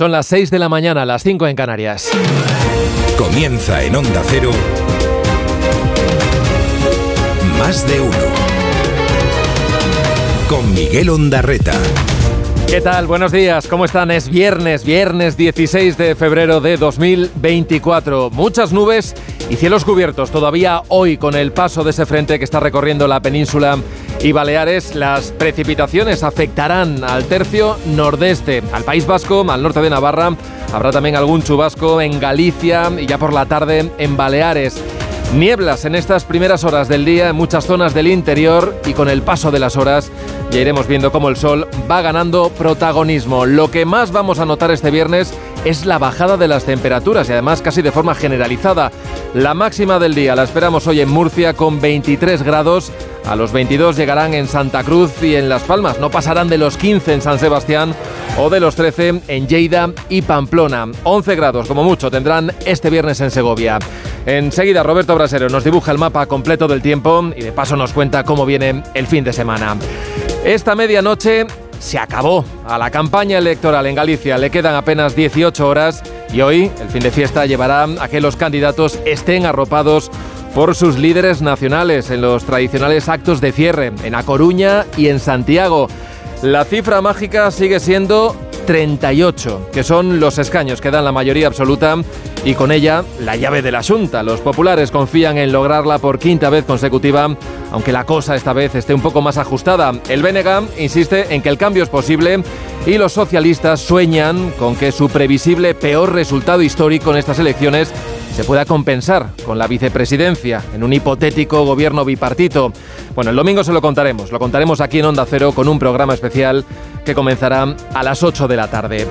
Son las 6 de la mañana, las 5 en Canarias. Comienza en Onda Cero. Más de uno. Con Miguel Ondarreta. ¿Qué tal? Buenos días, ¿cómo están? Es viernes, viernes 16 de febrero de 2024. Muchas nubes y cielos cubiertos todavía hoy con el paso de ese frente que está recorriendo la península y Baleares. Las precipitaciones afectarán al tercio nordeste, al País Vasco, al norte de Navarra. Habrá también algún chubasco en Galicia y ya por la tarde en Baleares. Nieblas en estas primeras horas del día en muchas zonas del interior y con el paso de las horas ya iremos viendo cómo el sol va ganando protagonismo. Lo que más vamos a notar este viernes es la bajada de las temperaturas y además casi de forma generalizada. La máxima del día la esperamos hoy en Murcia con 23 grados. A los 22 llegarán en Santa Cruz y en Las Palmas. No pasarán de los 15 en San Sebastián o de los 13 en Lleida y Pamplona. 11 grados como mucho tendrán este viernes en Segovia. Enseguida Roberto Brasero nos dibuja el mapa completo del tiempo y de paso nos cuenta cómo viene el fin de semana. Esta medianoche se acabó. A la campaña electoral en Galicia le quedan apenas 18 horas y hoy el fin de fiesta llevará a que los candidatos estén arropados por sus líderes nacionales en los tradicionales actos de cierre en A Coruña y en Santiago. La cifra mágica sigue siendo 38, que son los escaños que dan la mayoría absoluta y con ella la llave de la Junta. Los populares confían en lograrla por quinta vez consecutiva, aunque la cosa esta vez esté un poco más ajustada. El BNG insiste en que el cambio es posible y los socialistas sueñan con que su previsible peor resultado histórico en estas elecciones se pueda compensar con la vicepresidencia en un hipotético gobierno bipartito. Bueno, el domingo se lo contaremos, lo contaremos aquí en Onda Cero con un programa especial que comenzará a las 8 de la tarde.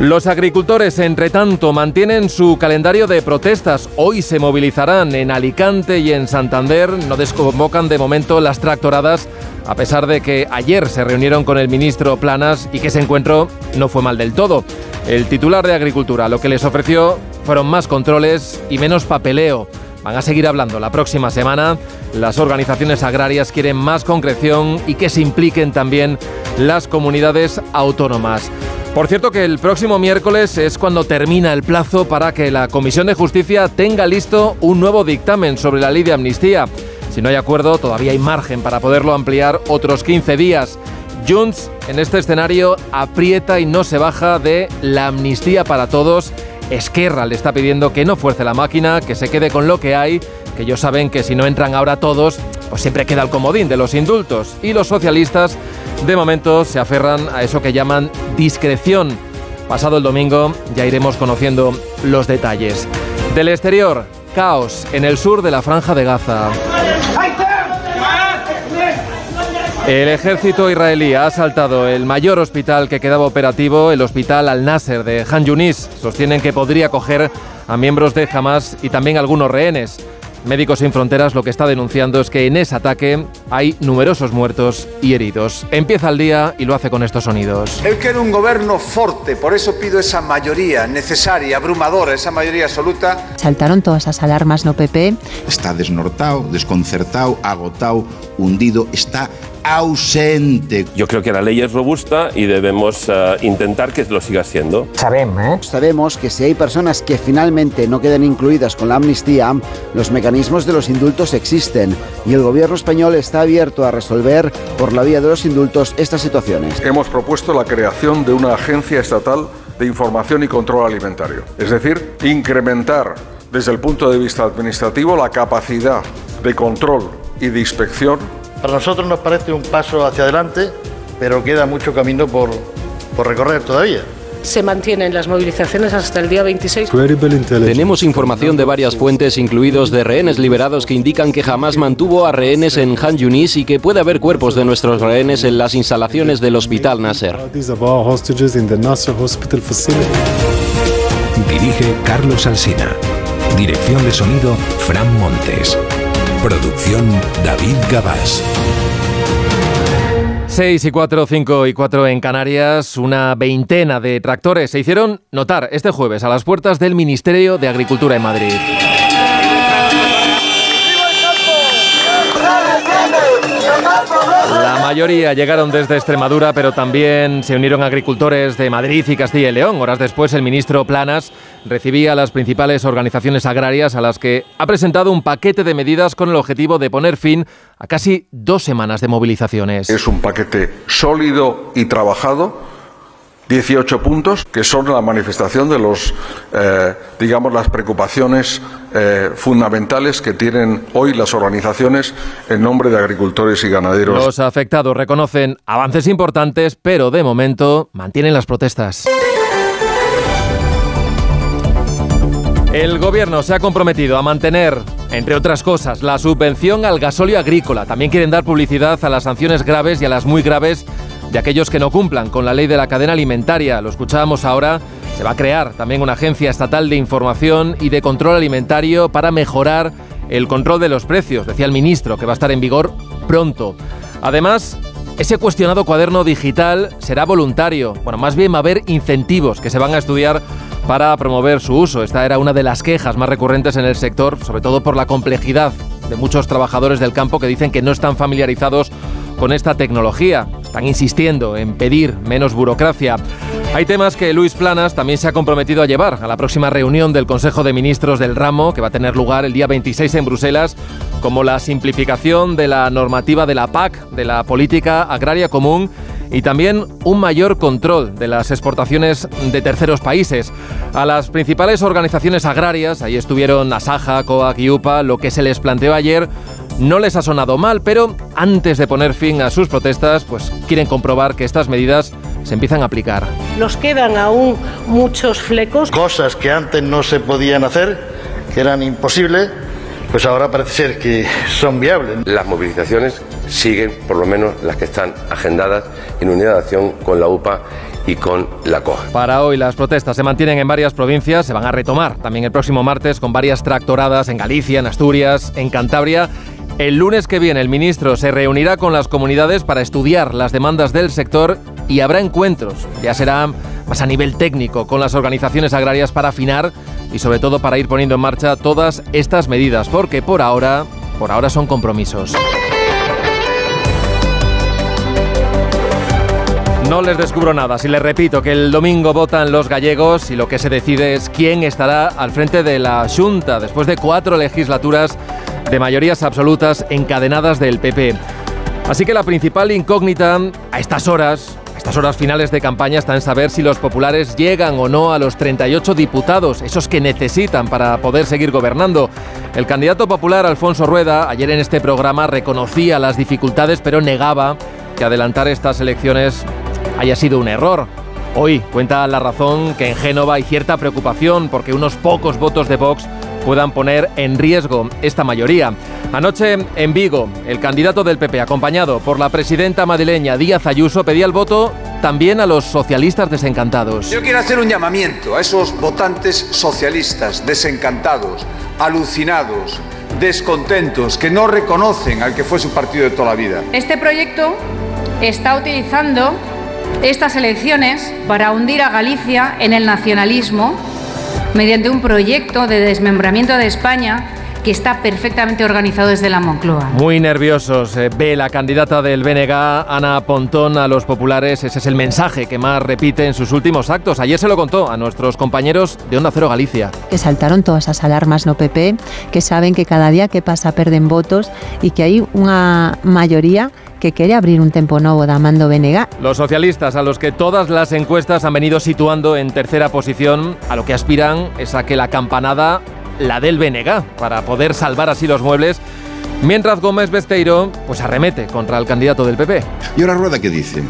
Los agricultores, entre tanto, mantienen su calendario de protestas. Hoy se movilizarán en Alicante y en Santander. No desconvocan de momento las tractoradas, a pesar de que ayer se reunieron con el ministro Planas y que ese encuentro no fue mal del todo. El titular de Agricultura lo que les ofreció fueron más controles y menos papeleo. Van a seguir hablando la próxima semana. Las organizaciones agrarias quieren más concreción y que se impliquen también las comunidades autónomas. Por cierto que el próximo miércoles es cuando termina el plazo para que la Comisión de Justicia tenga listo un nuevo dictamen sobre la ley de amnistía. Si no hay acuerdo, todavía hay margen para poderlo ampliar otros 15 días. Junts, en este escenario, aprieta y no se baja de la amnistía para todos. Esquerra le está pidiendo que no fuerce la máquina, que se quede con lo que hay, que ellos saben que si no entran ahora todos, pues siempre queda el comodín de los indultos. Y los socialistas de momento se aferran a eso que llaman discreción. Pasado el domingo ya iremos conociendo los detalles. Del exterior, caos en el sur de la franja de Gaza. El ejército israelí ha asaltado el mayor hospital que quedaba operativo, el hospital Al-Nasser de Han Yunis. Sostienen que podría acoger a miembros de Hamas y también algunos rehenes. Médicos Sin Fronteras lo que está denunciando es que en ese ataque hay numerosos muertos y heridos. Empieza el día y lo hace con estos sonidos. Él quiere un gobierno fuerte, por eso pido esa mayoría necesaria, abrumadora, esa mayoría absoluta. Saltaron todas esas alarmas no PP. Está desnortado, desconcertado, agotado, hundido, está ausente. Yo creo que la ley es robusta y debemos uh, intentar que lo siga siendo. Sabemos, ¿eh? Sabemos que si hay personas que finalmente no quedan incluidas con la amnistía, los mecanismos de los indultos existen y el gobierno español está abierto a resolver por la vía de los indultos estas situaciones. Hemos propuesto la creación de una agencia estatal de información y control alimentario, es decir, incrementar desde el punto de vista administrativo la capacidad de control y de inspección para nosotros nos parece un paso hacia adelante, pero queda mucho camino por, por recorrer todavía. Se mantienen las movilizaciones hasta el día 26. Tenemos información de varias fuentes, incluidos de rehenes liberados, que indican que jamás mantuvo a rehenes en Han Yunis y que puede haber cuerpos de nuestros rehenes en las instalaciones del Hospital Nasser. Dirige Carlos Alsina. Dirección de sonido, Fran Montes. Producción David Gabás. 6 y 4, 5 y 4 en Canarias, una veintena de tractores se hicieron notar este jueves a las puertas del Ministerio de Agricultura en Madrid. La mayoría llegaron desde Extremadura, pero también se unieron agricultores de Madrid y Castilla y León. Horas después, el ministro Planas recibía a las principales organizaciones agrarias a las que ha presentado un paquete de medidas con el objetivo de poner fin a casi dos semanas de movilizaciones. Es un paquete sólido y trabajado 18 puntos que son la manifestación de los, eh, digamos, las preocupaciones eh, fundamentales que tienen hoy las organizaciones en nombre de agricultores y ganaderos. Los afectados reconocen avances importantes, pero de momento mantienen las protestas. El gobierno se ha comprometido a mantener, entre otras cosas, la subvención al gasóleo agrícola. También quieren dar publicidad a las sanciones graves y a las muy graves de aquellos que no cumplan con la ley de la cadena alimentaria. Lo escuchábamos ahora. Se va a crear también una agencia estatal de información y de control alimentario para mejorar el control de los precios, decía el ministro, que va a estar en vigor pronto. Además, ese cuestionado cuaderno digital será voluntario. Bueno, más bien va a haber incentivos que se van a estudiar para promover su uso. Esta era una de las quejas más recurrentes en el sector, sobre todo por la complejidad de muchos trabajadores del campo que dicen que no están familiarizados con esta tecnología. Están insistiendo en pedir menos burocracia. Hay temas que Luis Planas también se ha comprometido a llevar a la próxima reunión del Consejo de Ministros del ramo, que va a tener lugar el día 26 en Bruselas, como la simplificación de la normativa de la PAC, de la Política Agraria Común, y también un mayor control de las exportaciones de terceros países. A las principales organizaciones agrarias, ahí estuvieron Asaja, COAC y UPA, lo que se les planteó ayer no les ha sonado mal, pero antes de poner fin a sus protestas, pues quieren comprobar que estas medidas se empiezan a aplicar. Nos quedan aún muchos flecos. Cosas que antes no se podían hacer, que eran imposibles, pues ahora parece ser que son viables. Las movilizaciones siguen, por lo menos las que están agendadas, en unidad de acción con la UPA y con la COA. Para hoy las protestas se mantienen en varias provincias, se van a retomar también el próximo martes con varias tractoradas en Galicia, en Asturias, en Cantabria el lunes que viene el ministro se reunirá con las comunidades para estudiar las demandas del sector y habrá encuentros, ya será más a nivel técnico, con las organizaciones agrarias para afinar y sobre todo para ir poniendo en marcha todas estas medidas, porque por ahora, por ahora son compromisos. No les descubro nada si les repito que el domingo votan los gallegos y lo que se decide es quién estará al frente de la Junta después de cuatro legislaturas de mayorías absolutas encadenadas del PP. Así que la principal incógnita a estas horas, a estas horas finales de campaña, está en saber si los populares llegan o no a los 38 diputados, esos que necesitan para poder seguir gobernando. El candidato popular Alfonso Rueda, ayer en este programa, reconocía las dificultades, pero negaba que adelantar estas elecciones haya sido un error. Hoy cuenta la razón que en Génova hay cierta preocupación porque unos pocos votos de Vox puedan poner en riesgo esta mayoría. Anoche en Vigo, el candidato del PP, acompañado por la presidenta madrileña Díaz Ayuso, pedía el voto también a los socialistas desencantados. Yo quiero hacer un llamamiento a esos votantes socialistas desencantados, alucinados, descontentos, que no reconocen al que fue su partido de toda la vida. Este proyecto está utilizando estas elecciones para hundir a Galicia en el nacionalismo mediante un proyecto de desmembramiento de España que está perfectamente organizado desde la Moncloa. Muy nerviosos. Eh, ve la candidata del BNG, Ana Pontón, a los populares. Ese es el mensaje que más repite en sus últimos actos. Ayer se lo contó a nuestros compañeros de Onda Cero Galicia. Que saltaron todas esas alarmas no PP, que saben que cada día que pasa perden votos y que hay una mayoría que quiere abrir un tempo nuevo da mando Benega. Los socialistas, a los que todas las encuestas han venido situando en tercera posición, a lo que aspiran es a que la campanada la del Benega, para poder salvar así los muebles, mientras Gómez Besteiro pues arremete contra el candidato del PP. ¿Y ahora Rueda qué dice?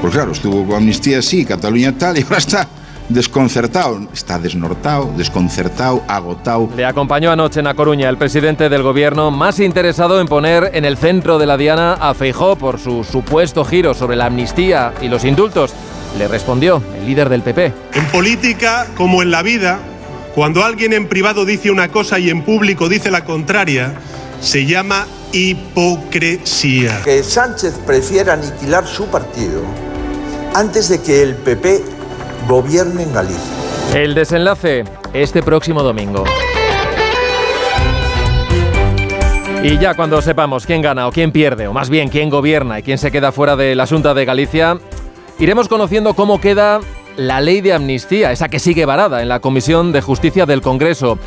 Pues claro, estuvo con amnistía sí, Cataluña tal, y ahora está desconcertado, está desnortado, desconcertado, agotado. Le acompañó anoche en A Coruña el presidente del gobierno más interesado en poner en el centro de la diana a Feijó por su supuesto giro sobre la amnistía y los indultos. Le respondió el líder del PP. En política, como en la vida, cuando alguien en privado dice una cosa y en público dice la contraria, se llama hipocresía. Que Sánchez prefiera aniquilar su partido antes de que el PP gobierne en Galicia. El desenlace este próximo domingo. Y ya cuando sepamos quién gana o quién pierde, o más bien quién gobierna y quién se queda fuera de la Junta de Galicia, iremos conociendo cómo queda la ley de amnistía, esa que sigue varada en la Comisión de Justicia del Congreso.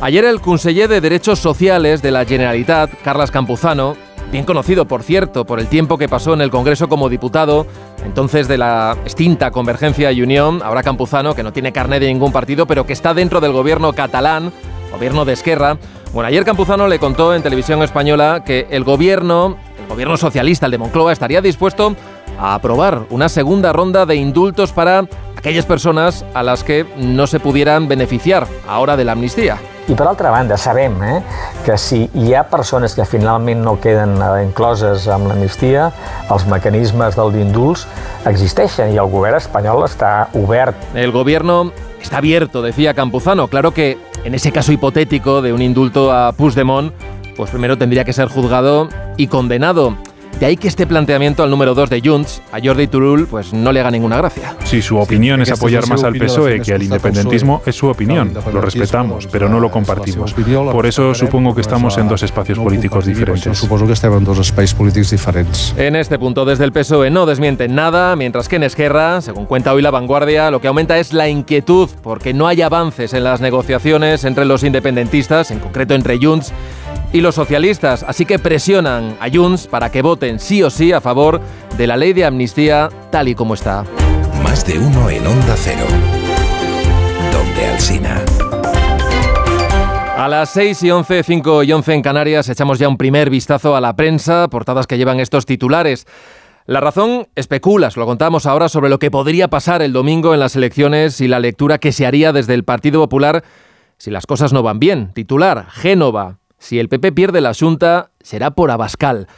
Ayer el conseller de Derechos Sociales de la Generalitat, Carlas Campuzano, bien conocido por cierto por el tiempo que pasó en el Congreso como diputado, entonces de la extinta Convergencia y Unión, ahora Campuzano, que no tiene carnet de ningún partido, pero que está dentro del gobierno catalán, gobierno de Esquerra. Bueno, ayer Campuzano le contó en televisión española que el gobierno, el gobierno socialista, el de Moncloa, estaría dispuesto a aprobar una segunda ronda de indultos para aquellas personas a las que no se pudieran beneficiar ahora de la amnistía. I per altra banda, sabem eh, que si hi ha persones que finalment no queden eh, incloses amb l'amnistia, els mecanismes del d'indults existeixen i el govern espanyol està obert. El gobierno está abierto, decía Campuzano. Claro que en ese caso hipotético de un indulto a Puigdemont, pues primero tendría que ser juzgado y condenado. De ahí que este planteamiento al número 2 de Junts, a Jordi Turul, pues no le haga ninguna gracia. Si su opinión es apoyar más al PSOE que al independentismo, es su opinión. Lo respetamos, pero no lo compartimos. Por eso supongo que estamos en dos espacios políticos diferentes. Supongo que estamos en dos espacios políticos diferentes. En este punto, desde el PSOE no desmienten nada, mientras que en Esquerra, según cuenta hoy La Vanguardia, lo que aumenta es la inquietud porque no hay avances en las negociaciones entre los independentistas, en concreto entre Junts y los socialistas, así que presionan a Junts para que voten sí o sí a favor de la ley de amnistía tal y como está. Más de uno en Onda Cero. Donde Alsina. A las 6 y 11, 5 y 11 en Canarias echamos ya un primer vistazo a la prensa, portadas que llevan estos titulares. La razón especula, lo contamos ahora, sobre lo que podría pasar el domingo en las elecciones y la lectura que se haría desde el Partido Popular si las cosas no van bien. Titular, Génova, si el PP pierde la Junta, será por Abascal.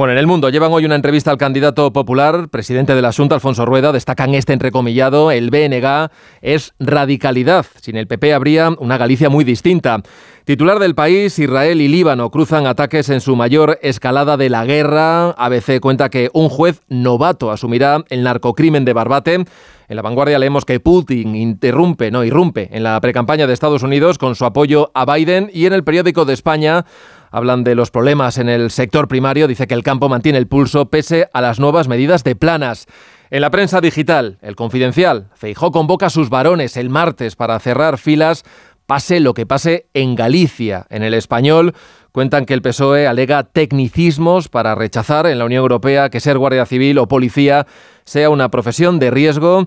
Bueno, en el mundo llevan hoy una entrevista al candidato popular, presidente de la Junta, Alfonso Rueda, destacan este entrecomillado, el BNG es radicalidad. Sin el PP habría una Galicia muy distinta. Titular del país, Israel y Líbano cruzan ataques en su mayor escalada de la guerra. ABC cuenta que un juez novato asumirá el narcocrimen de Barbate. En la vanguardia leemos que Putin interrumpe, no, irrumpe en la precampaña de Estados Unidos con su apoyo a Biden y en el periódico de España hablan de los problemas en el sector primario, dice que el campo mantiene el pulso pese a las nuevas medidas de planas. En la prensa digital, el confidencial, Feijó convoca a sus varones el martes para cerrar filas pase lo que pase en Galicia. En el español cuentan que el PSOE alega tecnicismos para rechazar en la Unión Europea que ser guardia civil o policía sea una profesión de riesgo.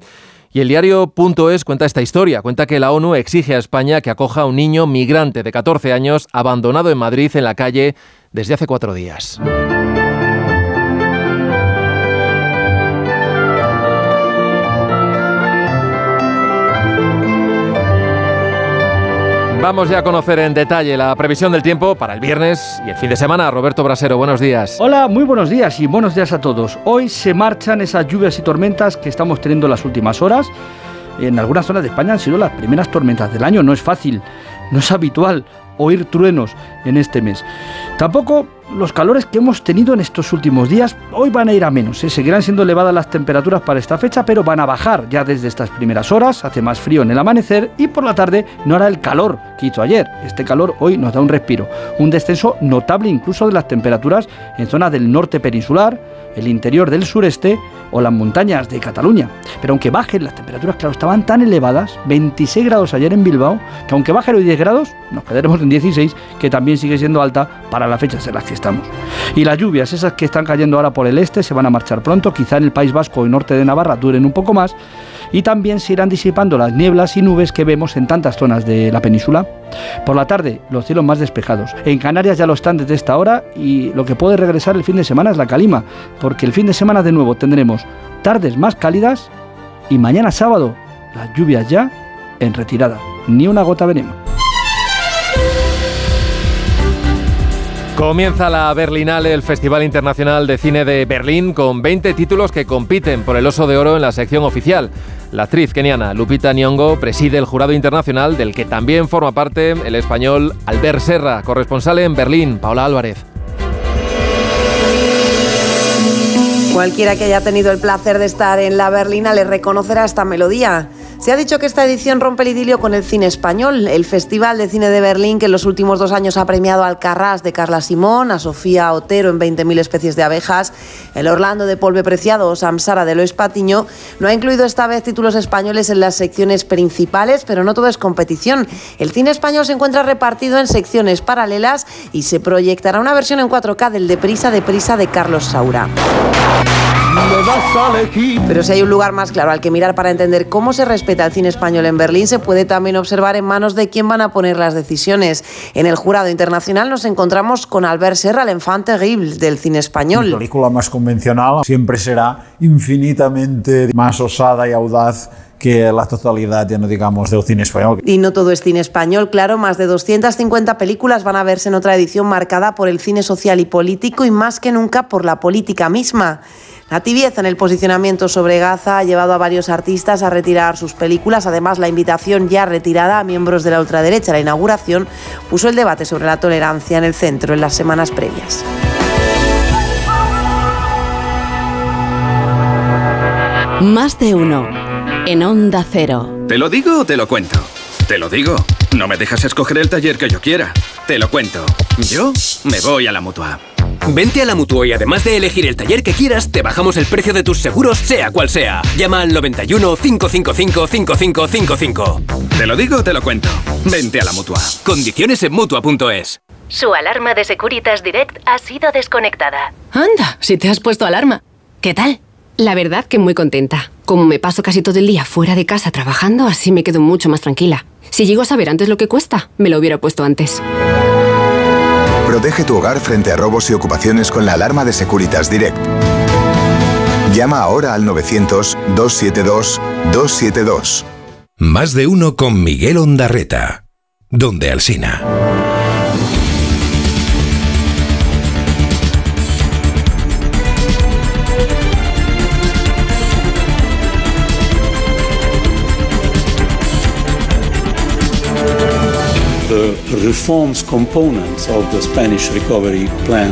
Y el diario.es cuenta esta historia. Cuenta que la ONU exige a España que acoja a un niño migrante de 14 años abandonado en Madrid en la calle desde hace cuatro días. Vamos ya a conocer en detalle la previsión del tiempo para el viernes y el fin de semana. Roberto Brasero, buenos días. Hola, muy buenos días y buenos días a todos. Hoy se marchan esas lluvias y tormentas que estamos teniendo en las últimas horas. En algunas zonas de España han sido las primeras tormentas del año. No es fácil, no es habitual oír truenos en este mes. Tampoco los calores que hemos tenido en estos últimos días hoy van a ir a menos. ¿eh? Seguirán siendo elevadas las temperaturas para esta fecha, pero van a bajar ya desde estas primeras horas. Hace más frío en el amanecer y por la tarde no hará el calor que hizo ayer. Este calor hoy nos da un respiro. Un descenso notable incluso de las temperaturas en zonas del norte peninsular, el interior del sureste o las montañas de Cataluña. Pero aunque bajen las temperaturas, claro, estaban tan elevadas, 26 grados ayer en Bilbao, que aunque bajen hoy 10 grados, nos quedaremos en 16, que también sigue siendo alta para las fechas en las que estamos. Y las lluvias, esas que están cayendo ahora por el este, se van a marchar pronto, quizá en el País Vasco y norte de Navarra duren un poco más, y también se irán disipando las nieblas y nubes que vemos en tantas zonas de la península. Por la tarde, los cielos más despejados. En Canarias ya lo están desde esta hora y lo que puede regresar el fin de semana es la calima, porque el fin de semana de nuevo tendremos tardes más cálidas y mañana sábado las lluvias ya en retirada. Ni una gota veneno. Comienza la Berlinale, el Festival Internacional de Cine de Berlín, con 20 títulos que compiten por el Oso de Oro en la sección oficial. La actriz keniana Lupita Nyong'o preside el jurado internacional del que también forma parte el español Albert Serra, corresponsal en Berlín, Paula Álvarez. Cualquiera que haya tenido el placer de estar en la Berlina le reconocerá esta melodía. Se ha dicho que esta edición rompe el idilio con el cine español. El Festival de Cine de Berlín, que en los últimos dos años ha premiado al Carras de Carla Simón, a Sofía Otero en 20.000 especies de abejas, el Orlando de Polve Preciado o Samsara de Lois Patiño, no ha incluido esta vez títulos españoles en las secciones principales, pero no todo es competición. El cine español se encuentra repartido en secciones paralelas y se proyectará una versión en 4K del Deprisa, Deprisa de Carlos Saura. Pero si hay un lugar más claro al que mirar para entender cómo se respeta el cine español en Berlín, se puede también observar en manos de quién van a poner las decisiones. En el jurado internacional nos encontramos con Albert Serra, el enfant terrible del cine español. La película más convencional siempre será infinitamente más osada y audaz que la totalidad, ya no digamos, del cine español. Y no todo es cine español, claro, más de 250 películas van a verse en otra edición marcada por el cine social y político y más que nunca por la política misma. La tibieza en el posicionamiento sobre Gaza ha llevado a varios artistas a retirar sus películas. Además, la invitación ya retirada a miembros de la ultraderecha a la inauguración puso el debate sobre la tolerancia en el centro en las semanas previas. Más de uno. En Onda Cero. ¿Te lo digo o te lo cuento? Te lo digo. No me dejas escoger el taller que yo quiera. Te lo cuento. Yo me voy a la mutua. Vente a la Mutua y además de elegir el taller que quieras, te bajamos el precio de tus seguros, sea cual sea. Llama al 91 555 5555. Te lo digo, te lo cuento. Vente a la Mutua. Condiciones en Mutua.es. Su alarma de Securitas Direct ha sido desconectada. Anda, si te has puesto alarma. ¿Qué tal? La verdad que muy contenta. Como me paso casi todo el día fuera de casa trabajando, así me quedo mucho más tranquila. Si llego a saber antes lo que cuesta, me lo hubiera puesto antes. Protege tu hogar frente a robos y ocupaciones con la alarma de Securitas Direct. Llama ahora al 900-272-272. Más de uno con Miguel Ondarreta. Donde Alsina. The reforms components of the Spanish recovery plan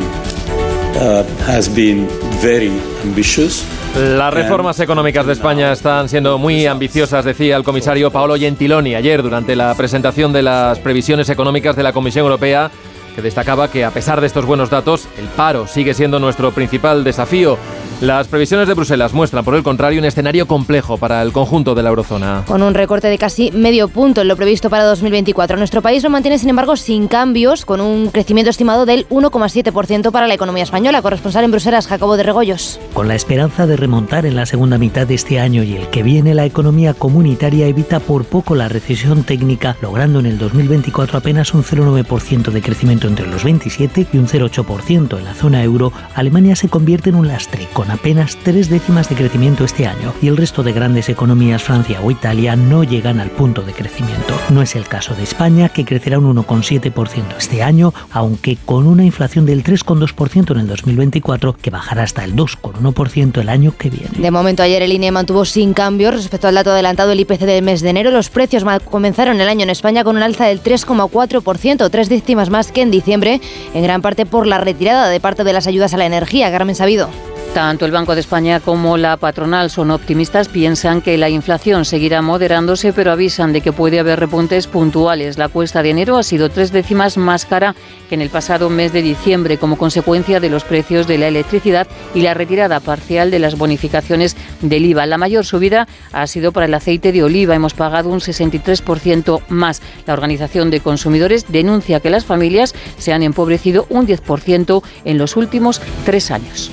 uh, has been very ambitious. Las reformas económicas de España están siendo muy ambiciosas, decía el comisario Paolo Gentiloni ayer durante la presentación de las previsiones económicas de la Comisión Europea, que destacaba que a pesar de estos buenos datos, el paro sigue siendo nuestro principal desafío. Las previsiones de Bruselas muestran, por el contrario, un escenario complejo para el conjunto de la eurozona. Con un recorte de casi medio punto en lo previsto para 2024. Nuestro país lo mantiene, sin embargo, sin cambios, con un crecimiento estimado del 1,7% para la economía española. Corresponsal en Bruselas, Jacobo de Regoyos. Con la esperanza de remontar en la segunda mitad de este año y el que viene, la economía comunitaria evita por poco la recesión técnica, logrando en el 2024 apenas un 0,9% de crecimiento entre los 27 y un 0,8% en la zona euro. Alemania se convierte en un lastre, con apenas tres décimas de crecimiento este año y el resto de grandes economías, Francia o Italia, no llegan al punto de crecimiento. No es el caso de España, que crecerá un 1,7% este año, aunque con una inflación del 3,2% en el 2024, que bajará hasta el 2,1% el año que viene. De momento, ayer el INE mantuvo sin cambios respecto al dato adelantado del IPC del mes de enero. Los precios comenzaron el año en España con un alza del 3,4%, tres décimas más que en diciembre, en gran parte por la retirada de parte de las ayudas a la energía. Carmen Sabido. Tanto el Banco de España como la patronal son optimistas, piensan que la inflación seguirá moderándose, pero avisan de que puede haber repuntes puntuales. La cuesta de enero ha sido tres décimas más cara que en el pasado mes de diciembre, como consecuencia de los precios de la electricidad y la retirada parcial de las bonificaciones del IVA. La mayor subida ha sido para el aceite de oliva. Hemos pagado un 63% más. La Organización de Consumidores denuncia que las familias se han empobrecido un 10% en los últimos tres años.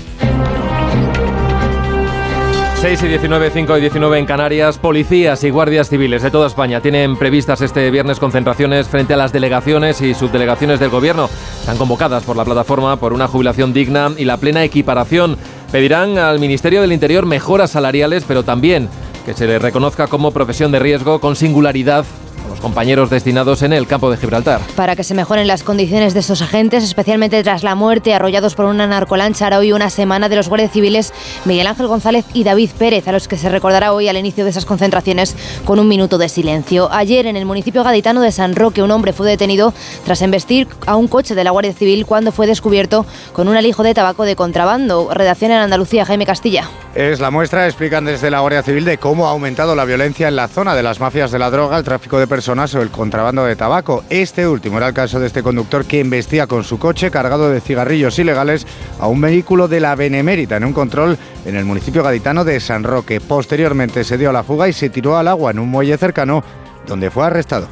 6 y 19, 5 y 19 en Canarias, policías y guardias civiles de toda España tienen previstas este viernes concentraciones frente a las delegaciones y subdelegaciones del gobierno. Están convocadas por la plataforma por una jubilación digna y la plena equiparación. Pedirán al Ministerio del Interior mejoras salariales, pero también que se le reconozca como profesión de riesgo con singularidad los compañeros destinados en el campo de Gibraltar. Para que se mejoren las condiciones de estos agentes, especialmente tras la muerte arrollados por una narcolancha, hará hoy una semana de los guardias civiles Miguel Ángel González y David Pérez, a los que se recordará hoy al inicio de esas concentraciones con un minuto de silencio. Ayer en el municipio gaditano de San Roque, un hombre fue detenido tras embestir a un coche de la Guardia Civil cuando fue descubierto con un alijo de tabaco de contrabando. Redacción en Andalucía, Jaime Castilla. Es la muestra, explican desde la Guardia Civil, de cómo ha aumentado la violencia en la zona de las mafias de la droga, el tráfico de personas o el contrabando de tabaco. Este último era el caso de este conductor que embestía con su coche cargado de cigarrillos ilegales a un vehículo de la Benemérita en un control en el municipio gaditano de San Roque. Posteriormente se dio a la fuga y se tiró al agua en un muelle cercano donde fue arrestado.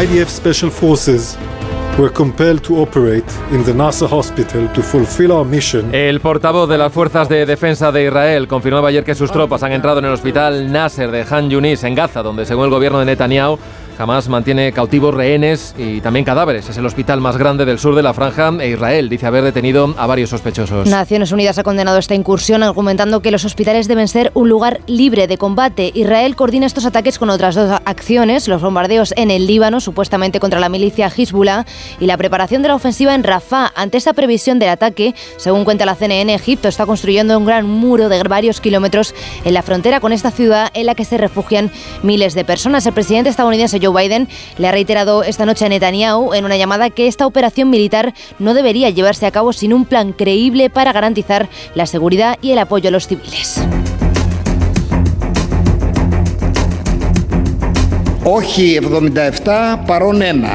IDF Special Forces were compelled to operate in the Nasser hospital to fulfill our mission. El portavoz de las Fuerzas de Defensa de Israel confirmaba ayer que sus tropas han entrado en el hospital Nasser de Han Yunis en Gaza, donde según el gobierno de Netanyahu Hamas mantiene cautivos rehenes y también cadáveres. Es el hospital más grande del sur de la franja e Israel dice haber detenido a varios sospechosos. Naciones Unidas ha condenado esta incursión argumentando que los hospitales deben ser un lugar libre de combate. Israel coordina estos ataques con otras dos acciones, los bombardeos en el Líbano, supuestamente contra la milicia Hezbollah, y la preparación de la ofensiva en Rafah. Ante esa previsión del ataque, según cuenta la CNN, Egipto está construyendo un gran muro de varios kilómetros en la frontera con esta ciudad en la que se refugian miles de personas. El presidente estadounidense Joe Biden le ha reiterado esta noche a Netanyahu en una llamada que esta operación militar no debería llevarse a cabo sin un plan creíble para garantizar la seguridad y el apoyo a los civiles. Όχι 77 παρόν 1.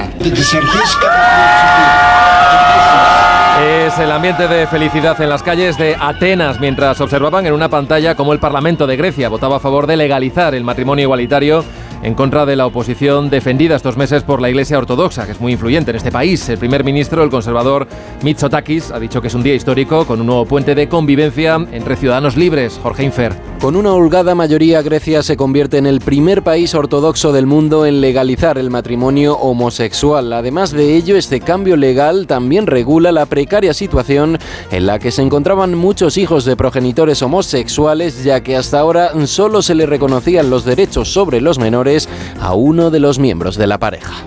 Es el ambiente de felicidad en las calles de Atenas mientras observaban en una pantalla cómo el Parlamento de Grecia votaba a favor de legalizar el matrimonio igualitario en contra de la oposición defendida estos meses por la Iglesia Ortodoxa, que es muy influyente en este país. El primer ministro, el conservador Mitsotakis, ha dicho que es un día histórico con un nuevo puente de convivencia entre ciudadanos libres. Jorge Infer. Con una holgada mayoría, Grecia se convierte en el primer país ortodoxo del mundo en legalizar el matrimonio homosexual. Además de ello, este cambio legal también regula la precaria situación en la que se encontraban muchos hijos de progenitores homosexuales, ya que hasta ahora solo se le reconocían los derechos sobre los menores a uno de los miembros de la pareja.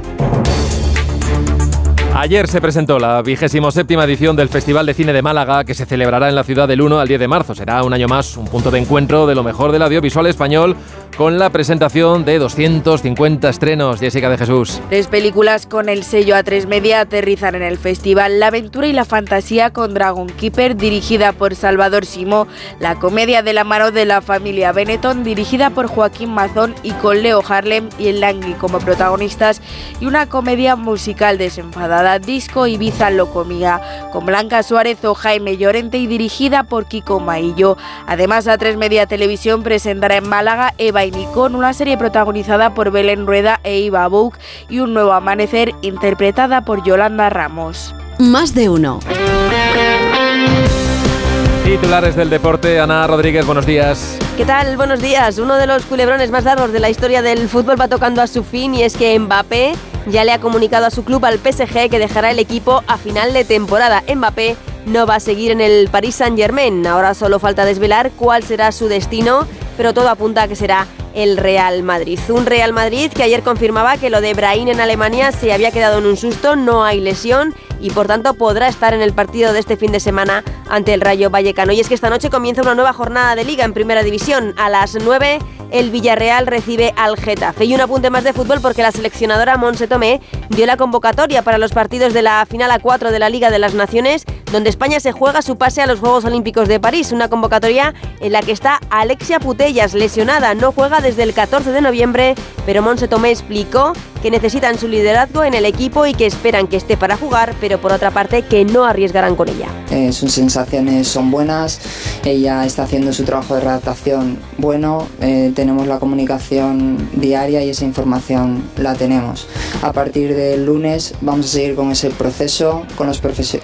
Ayer se presentó la vigésimo séptima edición del Festival de Cine de Málaga, que se celebrará en la ciudad del 1 al 10 de marzo. Será un año más un punto de encuentro de lo mejor del audiovisual español, con la presentación de 250 estrenos. Jessica de Jesús. Tres películas con el sello A3 Media aterrizan en el festival. La aventura y la fantasía con Dragon Keeper, dirigida por Salvador Simó. La comedia de la mano de la familia Benetton, dirigida por Joaquín Mazón y con Leo Harlem y el Langui como protagonistas. Y una comedia musical desenfadada, Disco Ibiza Locomía, con Blanca Suárez o Jaime Llorente y dirigida por Kiko Maillo. Además, A3 Media Televisión presentará en Málaga Eva y Nicón, una serie protagonizada por Belén Rueda e Iva Bouk y Un Nuevo Amanecer interpretada por Yolanda Ramos. Más de uno. Titulares del deporte, Ana Rodríguez, buenos días. ¿Qué tal? Buenos días. Uno de los culebrones más largos de la historia del fútbol va tocando a su fin y es que Mbappé ya le ha comunicado a su club, al PSG, que dejará el equipo a final de temporada. Mbappé no va a seguir en el Paris Saint-Germain. Ahora solo falta desvelar cuál será su destino, pero todo apunta a que será el Real Madrid. Un Real Madrid que ayer confirmaba que lo de Brahim en Alemania se había quedado en un susto, no hay lesión y por tanto podrá estar en el partido de este fin de semana ante el Rayo Vallecano. Y es que esta noche comienza una nueva jornada de liga en Primera División. A las 9 el Villarreal recibe al Getafe. Y un apunte más de fútbol porque la seleccionadora Monse Tomé dio la convocatoria para los partidos de la final A4 de la Liga de las Naciones, donde España se juega su pase a los Juegos Olímpicos de París. Una convocatoria en la que está Alexia Putellas, lesionada, no juega desde el 14 de noviembre, pero Monse Tomé explicó que necesitan su liderazgo en el equipo y que esperan que esté para jugar, pero por otra parte que no arriesgarán con ella. Eh, sus sensaciones son buenas, ella está haciendo su trabajo de redactación bueno, eh, tenemos la comunicación diaria y esa información la tenemos. A partir del lunes vamos a seguir con ese proceso, con los,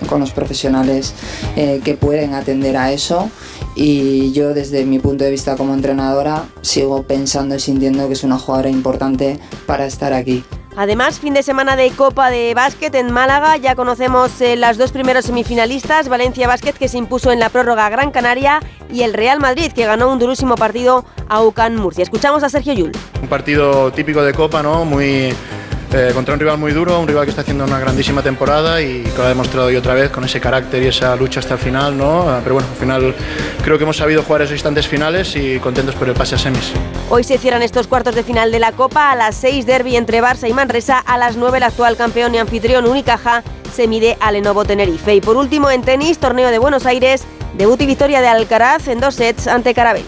con los profesionales eh, que pueden atender a eso y yo desde mi punto de vista como entrenadora sigo pensando y sintiendo que es una jugadora importante para estar aquí. Además, fin de semana de Copa de Básquet en Málaga. Ya conocemos eh, las dos primeros semifinalistas. Valencia Básquet que se impuso en la prórroga a Gran Canaria y el Real Madrid que ganó un durísimo partido a UCAN Murcia. Escuchamos a Sergio Yul. Un partido típico de Copa, ¿no? Muy eh, contra un rival muy duro, un rival que está haciendo una grandísima temporada y que lo ha demostrado hoy otra vez con ese carácter y esa lucha hasta el final, ¿no? Ah, Pero bueno, al final creo que hemos sabido jugar esos instantes finales y contentos por el pase a semis. Hoy se cierran estos cuartos de final de la Copa. A las 6 derby entre Barça y Manresa. A las 9 el actual campeón y anfitrión Unicaja se mide a Lenovo Tenerife. Y por último en tenis, torneo de Buenos Aires, debut y victoria de Alcaraz en dos sets ante Carabel.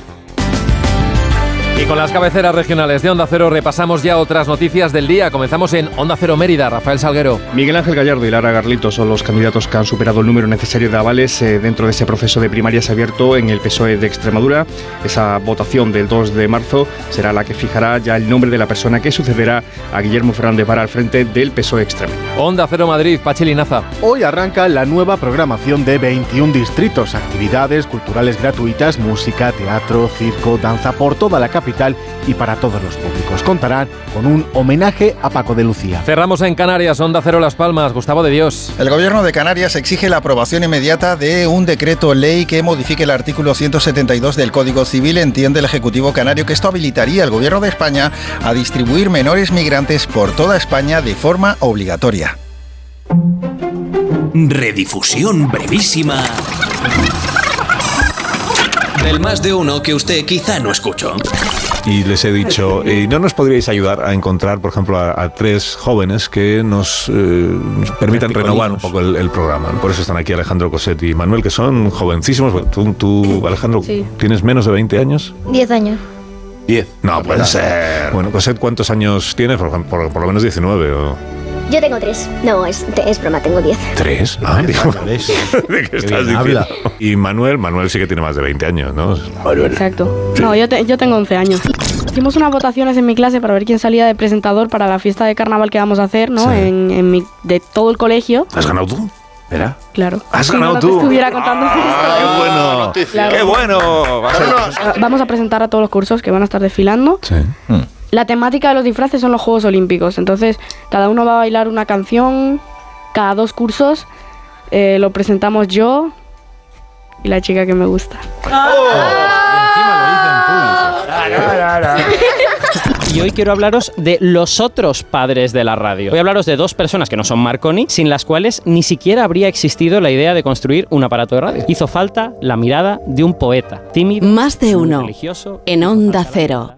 Y con las cabeceras regionales de Onda Cero repasamos ya otras noticias del día. Comenzamos en Onda Cero Mérida, Rafael Salguero. Miguel Ángel Gallardo y Lara Garlito son los candidatos que han superado el número necesario de avales eh, dentro de ese proceso de primarias abierto en el PSOE de Extremadura. Esa votación del 2 de marzo será la que fijará ya el nombre de la persona que sucederá a Guillermo Fernández Vara al frente del PSOE Extremadura. Onda Cero Madrid, Pachilinaza. Hoy arranca la nueva programación de 21 distritos, actividades culturales gratuitas, música, teatro, circo, danza por toda la capital y para todos los públicos. Contarán con un homenaje a Paco de Lucía. Cerramos en Canarias, Onda Cero Las Palmas, Gustavo de Dios. El gobierno de Canarias exige la aprobación inmediata de un decreto ley que modifique el artículo 172 del Código Civil. Entiende el Ejecutivo Canario que esto habilitaría al gobierno de España a distribuir menores migrantes por toda España de forma obligatoria. Redifusión brevísima del más de uno que usted quizá no escuchó. Y les he dicho, ¿y no nos podríais ayudar a encontrar, por ejemplo, a, a tres jóvenes que nos eh, permitan renovar un poco el, el programa? ¿no? Por eso están aquí Alejandro Coset y Manuel, que son jovencísimos. Tú, tú, Alejandro, Sí. ¿tienes menos de 20 años? 10 años. 10. No puede ser. Bueno, Coset, ¿cuántos años tienes? Por, por lo menos 19 o... Yo tengo 3. No, es, es broma, tengo 10. ¿Tres? Ah, digo, ¿De qué estás diciendo? habla. Y Manuel, Manuel sí que tiene más de 20 años, ¿no? Exacto. No, yo, te- yo tengo 11 años. Hicimos unas votaciones en mi clase para ver quién salía de presentador para la fiesta de carnaval que vamos a hacer, ¿no? Sí. En, en mi, de todo el colegio. ¿Has ganado tú? ¿Espera? Claro. ¿Has ganado no, no te tú? estuviera contando ¡Qué bueno! Claro. ¡Qué bueno! Ah, Vamos a presentar a todos los cursos que van a estar desfilando. Sí. La temática de los disfraces son los Juegos Olímpicos. Entonces, cada uno va a bailar una canción cada dos cursos. Eh, lo presentamos yo y la chica que me gusta. Y hoy quiero hablaros de los otros padres de la radio. Voy a hablaros de dos personas que no son Marconi, sin las cuales ni siquiera habría existido la idea de construir un aparato de radio. Hizo falta la mirada de un poeta, tímido, Más de uno. religioso. En Onda Cero.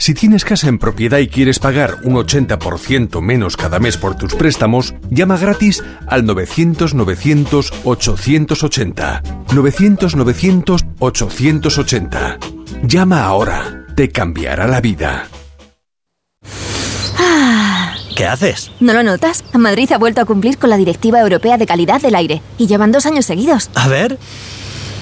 Si tienes casa en propiedad y quieres pagar un 80% menos cada mes por tus préstamos, llama gratis al 900-900-880. 900-900-880. Llama ahora. Te cambiará la vida. ¿Qué haces? ¿No lo notas? Madrid ha vuelto a cumplir con la Directiva Europea de Calidad del Aire y llevan dos años seguidos. A ver.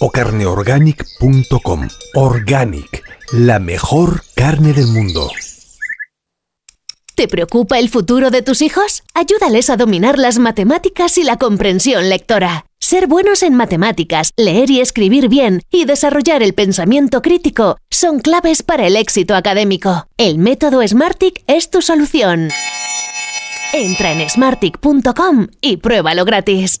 o carneorganic.com. Organic, la mejor carne del mundo. ¿Te preocupa el futuro de tus hijos? Ayúdales a dominar las matemáticas y la comprensión lectora. Ser buenos en matemáticas, leer y escribir bien y desarrollar el pensamiento crítico son claves para el éxito académico. El método Smartick es tu solución. Entra en smartick.com y pruébalo gratis.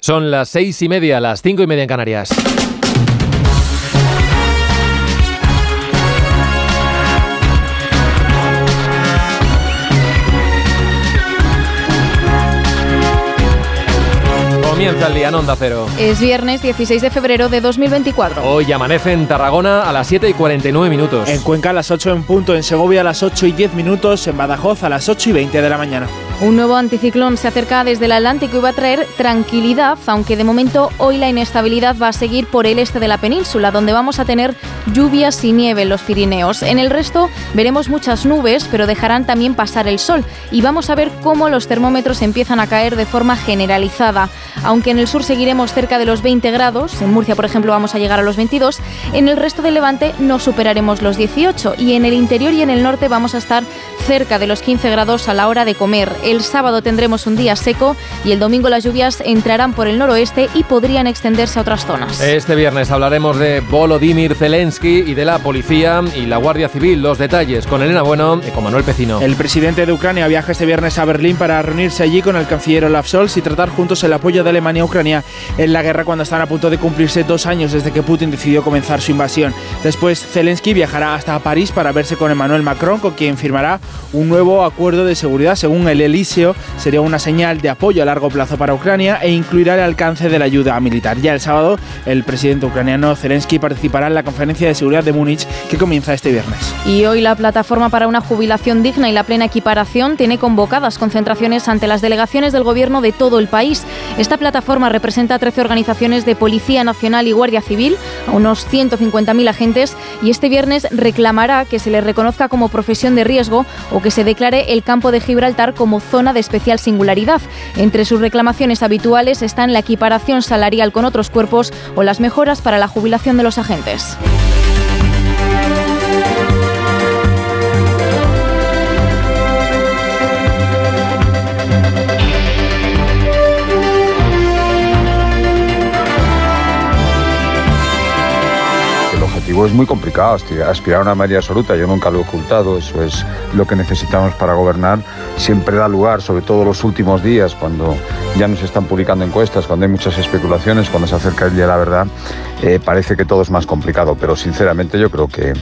Son las seis y media, las cinco y media en Canarias. Comienza el día en Onda Cero. Es viernes 16 de febrero de 2024. Hoy amanece en Tarragona a las 7 y 49 minutos. En Cuenca a las 8 en punto, en Segovia a las 8 y 10 minutos, en Badajoz a las 8 y 20 de la mañana. Un nuevo anticiclón se acerca desde el Atlántico y va a traer tranquilidad, aunque de momento hoy la inestabilidad va a seguir por el este de la península, donde vamos a tener lluvias y nieve en los Pirineos. En el resto veremos muchas nubes, pero dejarán también pasar el sol y vamos a ver cómo los termómetros empiezan a caer de forma generalizada. Aunque en el sur seguiremos cerca de los 20 grados, en Murcia por ejemplo vamos a llegar a los 22, en el resto del Levante no superaremos los 18 y en el interior y en el norte vamos a estar cerca de los 15 grados a la hora de comer. El sábado tendremos un día seco y el domingo las lluvias entrarán por el noroeste y podrían extenderse a otras zonas. Este viernes hablaremos de Volodymyr Zelensky y de la policía y la Guardia Civil. Los detalles con Elena Bueno y con Manuel Pecino. El presidente de Ucrania viaja este viernes a Berlín para reunirse allí con el canciller Olaf Scholz y tratar juntos el apoyo de Alemania a Ucrania en la guerra cuando están a punto de cumplirse dos años desde que Putin decidió comenzar su invasión. Después Zelensky viajará hasta París para verse con Emmanuel Macron, con quien firmará un nuevo acuerdo de seguridad según el Sería una señal de apoyo a largo plazo para Ucrania e incluirá el alcance de la ayuda militar. Ya el sábado, el presidente ucraniano Zelensky participará en la conferencia de seguridad de Múnich que comienza este viernes. Y hoy la plataforma para una jubilación digna y la plena equiparación tiene convocadas concentraciones ante las delegaciones del gobierno de todo el país. Esta plataforma representa a 13 organizaciones de Policía Nacional y Guardia Civil, a unos 150.000 agentes, y este viernes reclamará que se les reconozca como profesión de riesgo o que se declare el campo de Gibraltar como zona de especial singularidad. Entre sus reclamaciones habituales están la equiparación salarial con otros cuerpos o las mejoras para la jubilación de los agentes. Es muy complicado, aspirar a una mayoría absoluta, yo nunca lo he ocultado, eso es lo que necesitamos para gobernar, siempre da lugar, sobre todo los últimos días, cuando ya nos están publicando encuestas, cuando hay muchas especulaciones, cuando se acerca el día de la verdad, eh, parece que todo es más complicado, pero sinceramente yo creo que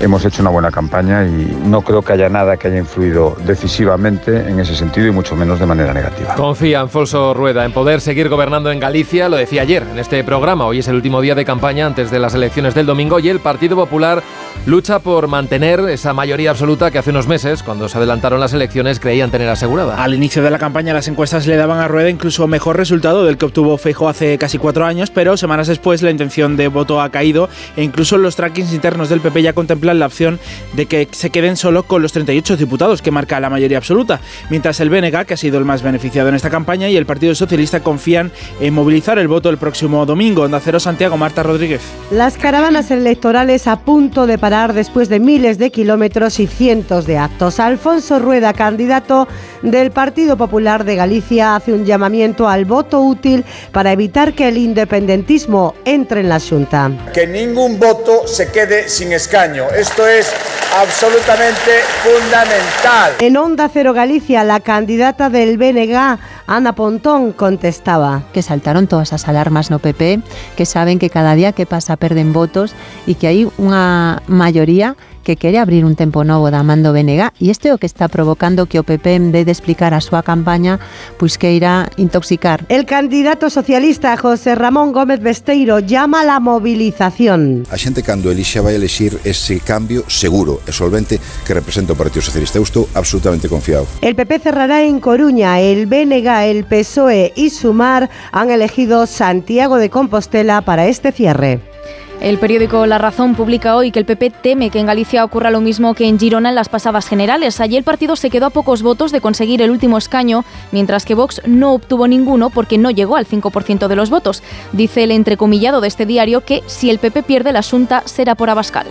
hemos hecho una buena campaña y no creo que haya nada que haya influido decisivamente en ese sentido y mucho menos de manera negativa. Confía Alfonso Rueda en poder seguir gobernando en Galicia, lo decía ayer en este programa, hoy es el último día de campaña antes de las elecciones del domingo y el Partido Popular lucha por mantener esa mayoría absoluta que hace unos meses, cuando se adelantaron las elecciones, creían tener asegurada. Al inicio de la campaña las encuestas le daban a Rueda incluso mejor resultado del que obtuvo Feijo hace casi cuatro años, pero semanas después la intención de voto ha caído e incluso los trackings internos del PP ya contemplan la opción de que se queden solo con los 38 diputados que marca la mayoría absoluta, mientras el BNG, que ha sido el más beneficiado en esta campaña, y el Partido Socialista confían en movilizar el voto el próximo domingo. Onda Cero Santiago, Marta Rodríguez. Las caravanas electorales a punto de parar después de miles de kilómetros y cientos de actos. Alfonso Rueda, candidato del Partido Popular de Galicia, hace un llamamiento al voto útil para evitar que el independentismo entre en la Junta. Que ningún voto se quede sin escaño. Esto es absolutamente fundamental. En Onda Cero Galicia, la candidata del BNG, Ana Pontón, contestaba. Que saltaron todas as alarmas no PP, que saben que cada día que pasa perden votos e que hai unha maioría que quere abrir un tempo novo da mando BNG e este é o que está provocando que o PP en vez de explicar a súa campaña pois queira intoxicar. El candidato socialista José Ramón Gómez Besteiro llama a la movilización. A xente cando elixa vai elixir ese cambio seguro e solvente que representa o Partido Socialista. Eu estou absolutamente confiado. El PP cerrará en Coruña, el BNG, el PSOE y Sumar han elegido Santiago de Compostela para este cierre. El periódico La Razón publica hoy que el PP teme que en Galicia ocurra lo mismo que en Girona en las pasadas generales. Allí el partido se quedó a pocos votos de conseguir el último escaño, mientras que Vox no obtuvo ninguno porque no llegó al 5% de los votos. Dice el entrecomillado de este diario que si el PP pierde la asunta será por Abascal.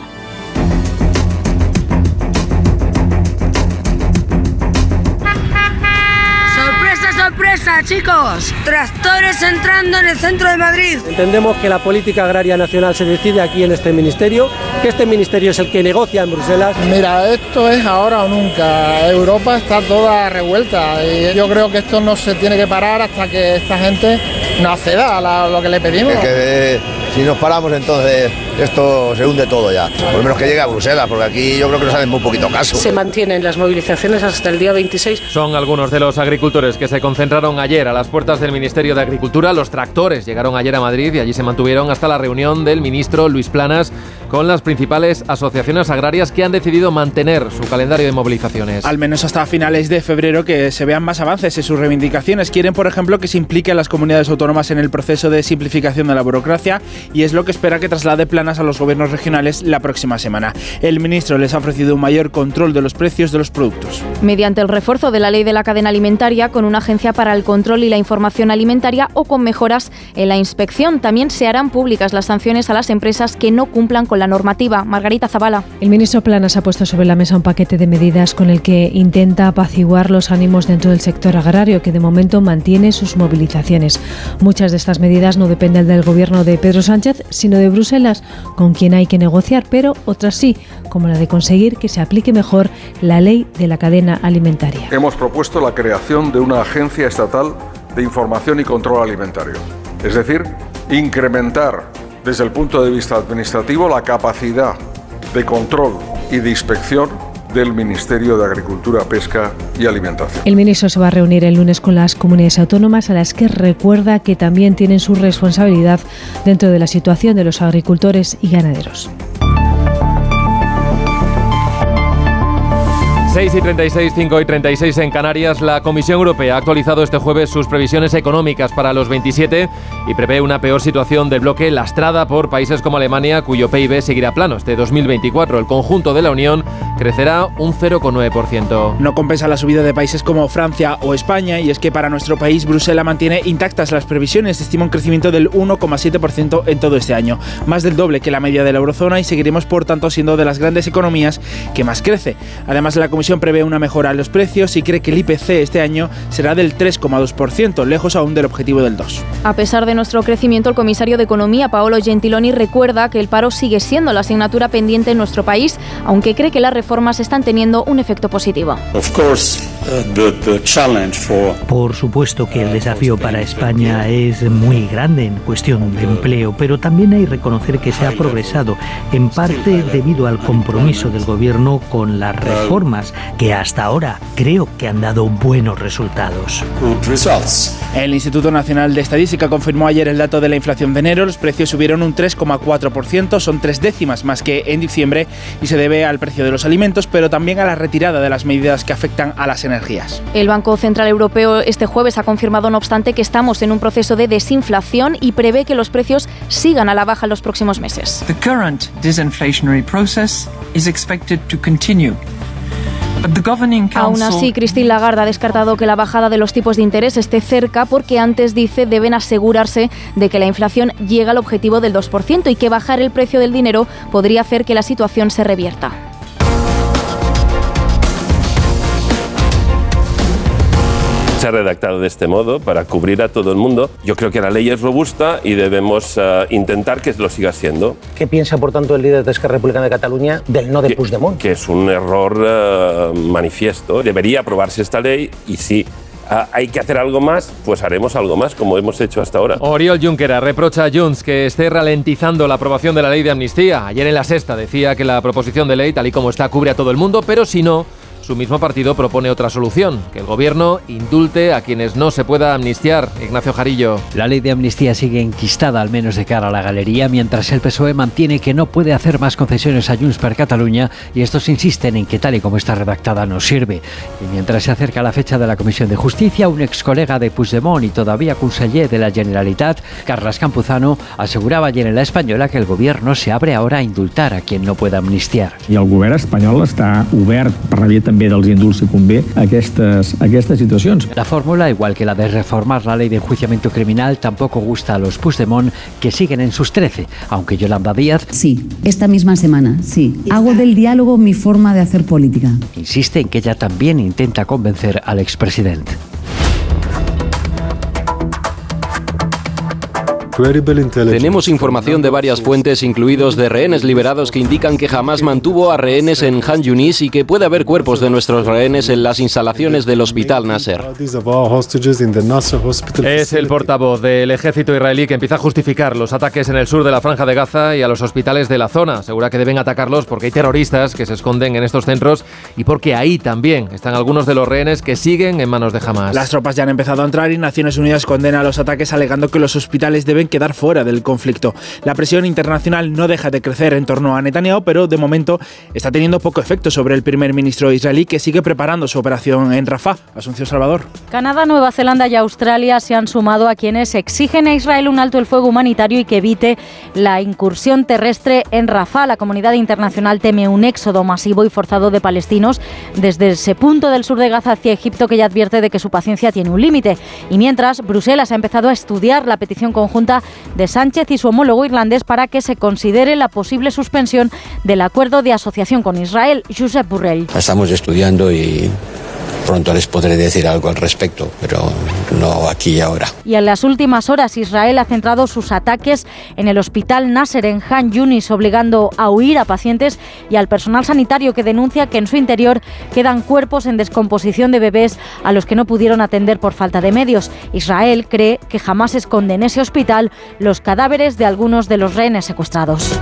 Sorpresa, chicos! Tractores entrando en el centro de Madrid. Entendemos que la política agraria nacional se decide aquí en este ministerio, que este ministerio es el que negocia en Bruselas. Mira, esto es ahora o nunca. Europa está toda revuelta y yo creo que esto no se tiene que parar hasta que esta gente no acceda a la- lo que le pedimos. Es que eh, si nos paramos entonces esto se hunde todo ya. Por lo menos que llegue a Bruselas, porque aquí yo creo que nos hacen muy poquito caso. Se mantienen las movilizaciones hasta el día 26. Son algunos de los agricultores que se concentraron ayer a las puertas del Ministerio de Agricultura. Los tractores llegaron ayer a Madrid y allí se mantuvieron hasta la reunión del ministro Luis Planas con las principales asociaciones agrarias que han decidido mantener su calendario de movilizaciones. Al menos hasta finales de febrero que se vean más avances en sus reivindicaciones. Quieren, por ejemplo, que se implique a las comunidades autónomas en el proceso de simplificación de la burocracia y es lo que espera que traslade planas a los gobiernos regionales la próxima semana. El ministro les ha ofrecido un mayor control de los precios de los productos. Mediante el refuerzo de la ley de la cadena alimentaria, con una agencia para el control y la información alimentaria o con mejoras en la inspección. También se harán públicas las sanciones a las empresas que no cumplan con la normativa. Margarita Zavala. El ministro Planas ha puesto sobre la mesa un paquete de medidas con el que intenta apaciguar los ánimos dentro del sector agrario, que de momento mantiene sus movilizaciones. Muchas de estas medidas no dependen del gobierno de Pedro Sánchez, sino de Bruselas, con quien hay que negociar, pero otras sí, como la de conseguir que se aplique mejor la ley de la cadena alimentaria. Hemos propuesto la creación de una agencia estatal de información y control alimentario. Es decir, incrementar desde el punto de vista administrativo la capacidad de control y de inspección del Ministerio de Agricultura, Pesca y Alimentación. El ministro se va a reunir el lunes con las comunidades autónomas a las que recuerda que también tienen su responsabilidad dentro de la situación de los agricultores y ganaderos. 6 y 36, 5 y 36 en Canarias, la Comisión Europea ha actualizado este jueves sus previsiones económicas para los 27 y prevé una peor situación del bloque lastrada por países como Alemania, cuyo PIB seguirá plano este 2024. El conjunto de la Unión crecerá un 0,9%. No compensa la subida de países como Francia o España y es que para nuestro país Bruselas mantiene intactas las previsiones, estima un crecimiento del 1,7% en todo este año, más del doble que la media de la eurozona y seguiremos por tanto siendo de las grandes economías que más crece. Además la Comisión prevé una mejora en los precios y cree que el IPC este año será del 3,2%, lejos aún del objetivo del 2%. A pesar de nuestro crecimiento, el comisario de Economía, Paolo Gentiloni, recuerda que el paro sigue siendo la asignatura pendiente en nuestro país, aunque cree que las reformas están teniendo un efecto positivo. Por supuesto que el desafío para España es muy grande en cuestión de empleo, pero también hay que reconocer que se ha progresado, en parte debido al compromiso del Gobierno con las reformas que hasta ahora creo que han dado buenos resultados. El Instituto Nacional de Estadística confirmó ayer el dato de la inflación de enero. Los precios subieron un 3,4%, son tres décimas más que en diciembre y se debe al precio de los alimentos, pero también a la retirada de las medidas que afectan a las energías. El Banco Central Europeo este jueves ha confirmado, no obstante, que estamos en un proceso de desinflación y prevé que los precios sigan a la baja en los próximos meses. The current disinflationary process is expected to continue. Aún así, Christine Lagarde ha descartado que la bajada de los tipos de interés esté cerca porque antes dice deben asegurarse de que la inflación llegue al objetivo del 2% y que bajar el precio del dinero podría hacer que la situación se revierta. Se ha redactado de este modo para cubrir a todo el mundo. Yo creo que la ley es robusta y debemos eh, intentar que lo siga siendo. ¿Qué piensa, por tanto, el líder de Esquerra Republicana de Cataluña del no de Puigdemont? Que es un error eh, manifiesto. Debería aprobarse esta ley y sí, ah, hay que hacer algo más, pues haremos algo más, como hemos hecho hasta ahora. Oriol Junquera reprocha a Junts que esté ralentizando la aprobación de la ley de amnistía. Ayer en la sexta decía que la proposición de ley, tal y como está, cubre a todo el mundo, pero si no su mismo partido propone otra solución, que el gobierno indulte a quienes no se pueda amnistiar. Ignacio Jarillo. La ley de amnistía sigue enquistada, al menos de cara a la galería, mientras el PSOE mantiene que no puede hacer más concesiones a Junts per Cataluña y estos insisten en que tal y como está redactada no sirve. Y mientras se acerca la fecha de la Comisión de Justicia, un ex colega de Puigdemont y todavía conseller de la Generalitat, Carles Campuzano, aseguraba ayer en La Española que el gobierno se abre ahora a indultar a quien no pueda amnistiar. Y el gobierno español está obert per la via també dels indults si convé aquestes, aquestes situacions. La fórmula, igual que la de reformar la ley de enjuiciamiento criminal, tampoco gusta a los Puigdemont, que siguen en sus 13, aunque Yolanda Díaz... Sí, esta misma semana, sí. Hago del diálogo mi forma de hacer política. Insiste en que ella también intenta convencer al expresidente. Tenemos información de varias fuentes, incluidos de rehenes liberados, que indican que jamás mantuvo a rehenes en Han Yunis y que puede haber cuerpos de nuestros rehenes en las instalaciones del Hospital Nasser. Es el portavoz del ejército israelí que empieza a justificar los ataques en el sur de la Franja de Gaza y a los hospitales de la zona. Asegura que deben atacarlos porque hay terroristas que se esconden en estos centros y porque ahí también están algunos de los rehenes que siguen en manos de Hamas. Las tropas ya han empezado a entrar y Naciones Unidas condena los ataques alegando que los hospitales deben quedar fuera del conflicto. La presión internacional no deja de crecer en torno a Netanyahu, pero de momento está teniendo poco efecto sobre el primer ministro israelí que sigue preparando su operación en Rafah. Asunción Salvador. Canadá, Nueva Zelanda y Australia se han sumado a quienes exigen a Israel un alto el fuego humanitario y que evite la incursión terrestre en Rafah. La comunidad internacional teme un éxodo masivo y forzado de palestinos desde ese punto del sur de Gaza hacia Egipto que ya advierte de que su paciencia tiene un límite. Y mientras, Bruselas ha empezado a estudiar la petición conjunta de Sánchez y su homólogo irlandés para que se considere la posible suspensión del acuerdo de asociación con Israel. Josep Burrell. Estamos estudiando y pronto les podré decir algo al respecto, pero no aquí y ahora. Y en las últimas horas Israel ha centrado sus ataques en el hospital Nasser en Han Yunis, obligando a huir a pacientes y al personal sanitario que denuncia que en su interior quedan cuerpos en descomposición de bebés a los que no pudieron atender por falta de medios. Israel cree que jamás esconde en ese hospital los cadáveres de algunos de los rehenes secuestrados.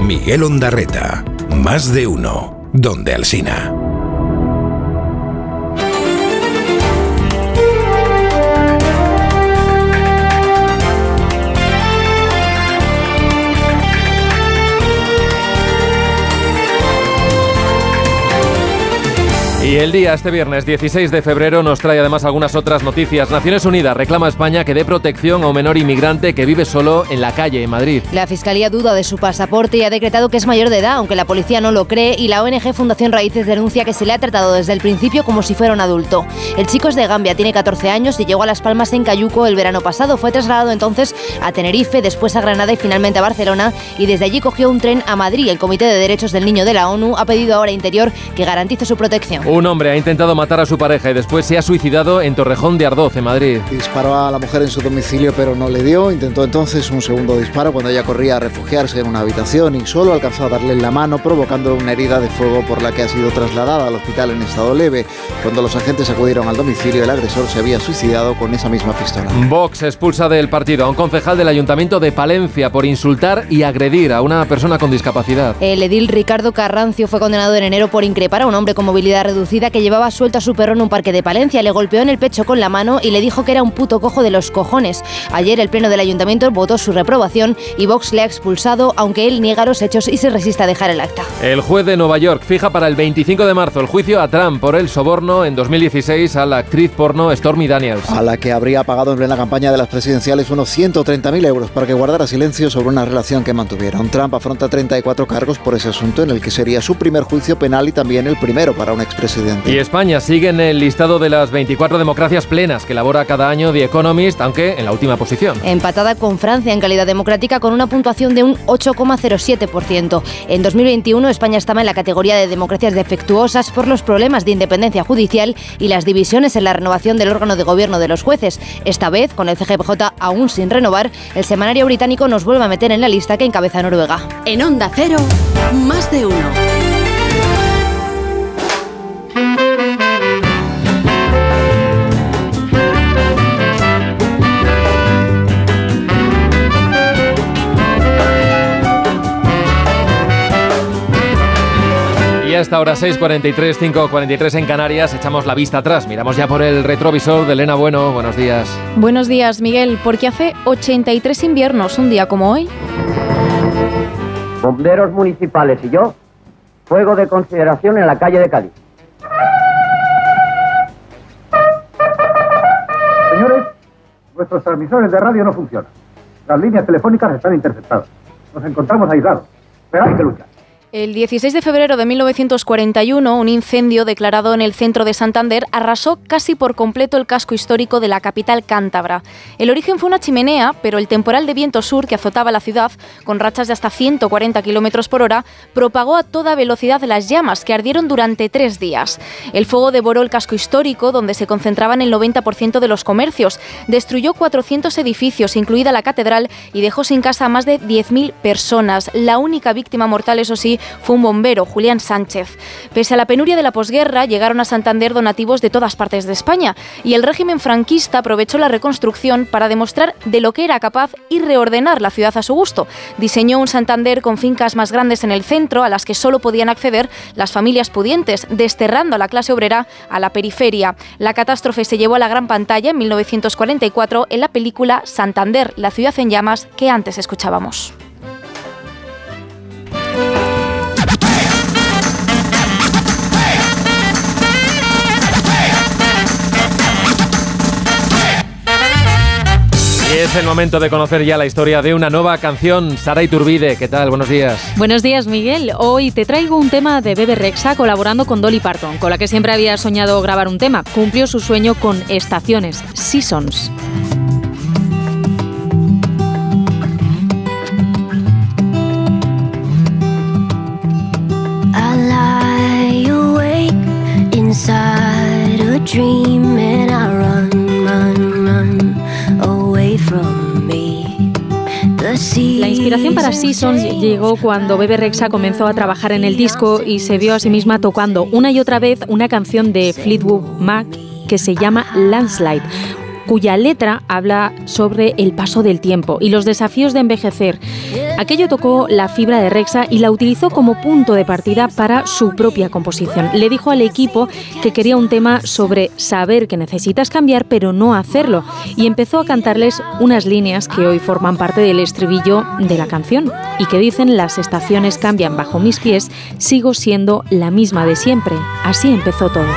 Miguel Ondarreta, más de uno, donde Alsina. Y el día, este viernes 16 de febrero, nos trae además algunas otras noticias. Naciones Unidas reclama a España que dé protección a un menor inmigrante que vive solo en la calle en Madrid. La Fiscalía duda de su pasaporte y ha decretado que es mayor de edad, aunque la policía no lo cree y la ONG Fundación Raíces denuncia que se le ha tratado desde el principio como si fuera un adulto. El chico es de Gambia, tiene 14 años y llegó a Las Palmas en Cayuco el verano pasado. Fue trasladado entonces a Tenerife, después a Granada y finalmente a Barcelona y desde allí cogió un tren a Madrid. El Comité de Derechos del Niño de la ONU ha pedido ahora Interior que garantice su protección. Un hombre ha intentado matar a su pareja y después se ha suicidado en Torrejón de Ardoz, en Madrid. Disparó a la mujer en su domicilio pero no le dio. Intentó entonces un segundo disparo cuando ella corría a refugiarse en una habitación y solo alcanzó a darle en la mano provocando una herida de fuego por la que ha sido trasladada al hospital en estado leve. Cuando los agentes acudieron al domicilio el agresor se había suicidado con esa misma pistola. Vox expulsa del partido a un concejal del Ayuntamiento de Palencia por insultar y agredir a una persona con discapacidad. El edil Ricardo Carrancio fue condenado en enero por increpar a un hombre con movilidad reducida que llevaba suelto a su perro en un parque de Palencia. Le golpeó en el pecho con la mano y le dijo que era un puto cojo de los cojones. Ayer el pleno del ayuntamiento votó su reprobación y Vox le ha expulsado, aunque él niega los hechos y se resiste a dejar el acta. El juez de Nueva York fija para el 25 de marzo el juicio a Trump por el soborno en 2016 a la actriz porno Stormy Daniels. A la que habría pagado en plena campaña de las presidenciales unos 130.000 euros para que guardara silencio sobre una relación que mantuvieron. Trump afronta 34 cargos por ese asunto en el que sería su primer juicio penal y también el primero para un expresidente. Y España sigue en el listado de las 24 democracias plenas que elabora cada año The Economist, aunque en la última posición. Empatada con Francia en calidad democrática con una puntuación de un 8,07%. En 2021 España estaba en la categoría de democracias defectuosas por los problemas de independencia judicial y las divisiones en la renovación del órgano de gobierno de los jueces. Esta vez, con el CGPJ aún sin renovar, el semanario británico nos vuelve a meter en la lista que encabeza Noruega. En Onda Cero, más de uno. Esta hora 6.43, 5.43 en Canarias. Echamos la vista atrás, miramos ya por el retrovisor de Elena Bueno. Buenos días. Buenos días, Miguel. Porque hace 83 inviernos, un día como hoy. Bomberos municipales y yo, fuego de consideración en la calle de Cádiz. Señores, nuestros transmisores de radio no funcionan. Las líneas telefónicas están interceptadas. Nos encontramos aislados, pero hay que luchar. El 16 de febrero de 1941, un incendio declarado en el centro de Santander arrasó casi por completo el casco histórico de la capital cántabra. El origen fue una chimenea, pero el temporal de viento sur que azotaba la ciudad, con rachas de hasta 140 kilómetros por hora, propagó a toda velocidad las llamas que ardieron durante tres días. El fuego devoró el casco histórico, donde se concentraban el 90% de los comercios, destruyó 400 edificios, incluida la catedral, y dejó sin casa a más de 10.000 personas. La única víctima mortal, eso sí, fue un bombero, Julián Sánchez. Pese a la penuria de la posguerra, llegaron a Santander donativos de todas partes de España y el régimen franquista aprovechó la reconstrucción para demostrar de lo que era capaz y reordenar la ciudad a su gusto. Diseñó un Santander con fincas más grandes en el centro, a las que solo podían acceder las familias pudientes, desterrando a la clase obrera a la periferia. La catástrofe se llevó a la gran pantalla en 1944 en la película Santander, la ciudad en llamas que antes escuchábamos. Y es el momento de conocer ya la historia de una nueva canción. Sara Iturbide, ¿qué tal? Buenos días. Buenos días, Miguel. Hoy te traigo un tema de Bebe Rexa colaborando con Dolly Parton, con la que siempre había soñado grabar un tema. Cumplió su sueño con Estaciones, Seasons. I lie awake inside a dream and La inspiración para Seasons llegó cuando Bebe Rexa comenzó a trabajar en el disco y se vio a sí misma tocando una y otra vez una canción de Fleetwood Mac que se llama Landslide cuya letra habla sobre el paso del tiempo y los desafíos de envejecer. Aquello tocó la fibra de Rexa y la utilizó como punto de partida para su propia composición. Le dijo al equipo que quería un tema sobre saber que necesitas cambiar pero no hacerlo y empezó a cantarles unas líneas que hoy forman parte del estribillo de la canción y que dicen las estaciones cambian bajo mis pies, sigo siendo la misma de siempre. Así empezó todo.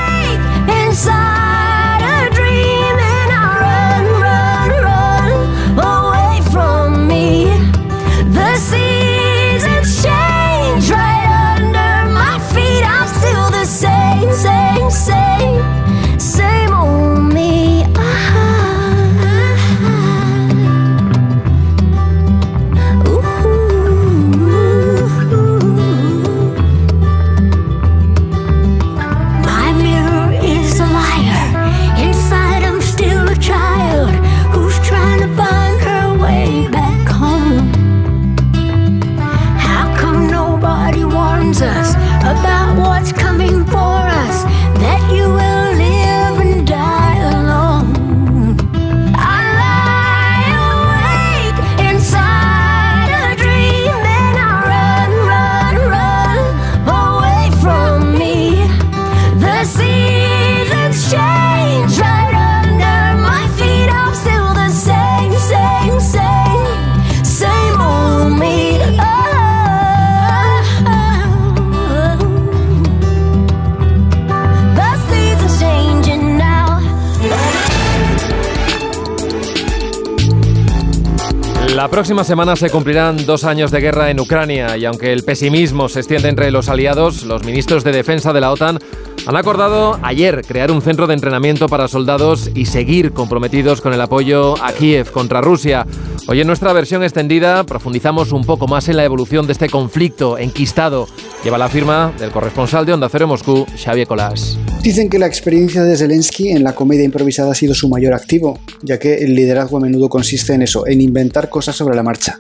La próxima semana se cumplirán dos años de guerra en Ucrania y aunque el pesimismo se extiende entre los aliados, los ministros de defensa de la OTAN han acordado ayer crear un centro de entrenamiento para soldados y seguir comprometidos con el apoyo a Kiev contra Rusia. Hoy en nuestra versión extendida profundizamos un poco más en la evolución de este conflicto enquistado. Lleva la firma del corresponsal de Onda Cero Moscú, Xavier Colás. Dicen que la experiencia de Zelensky en la comedia improvisada ha sido su mayor activo, ya que el liderazgo a menudo consiste en eso, en inventar cosas sobre la marcha.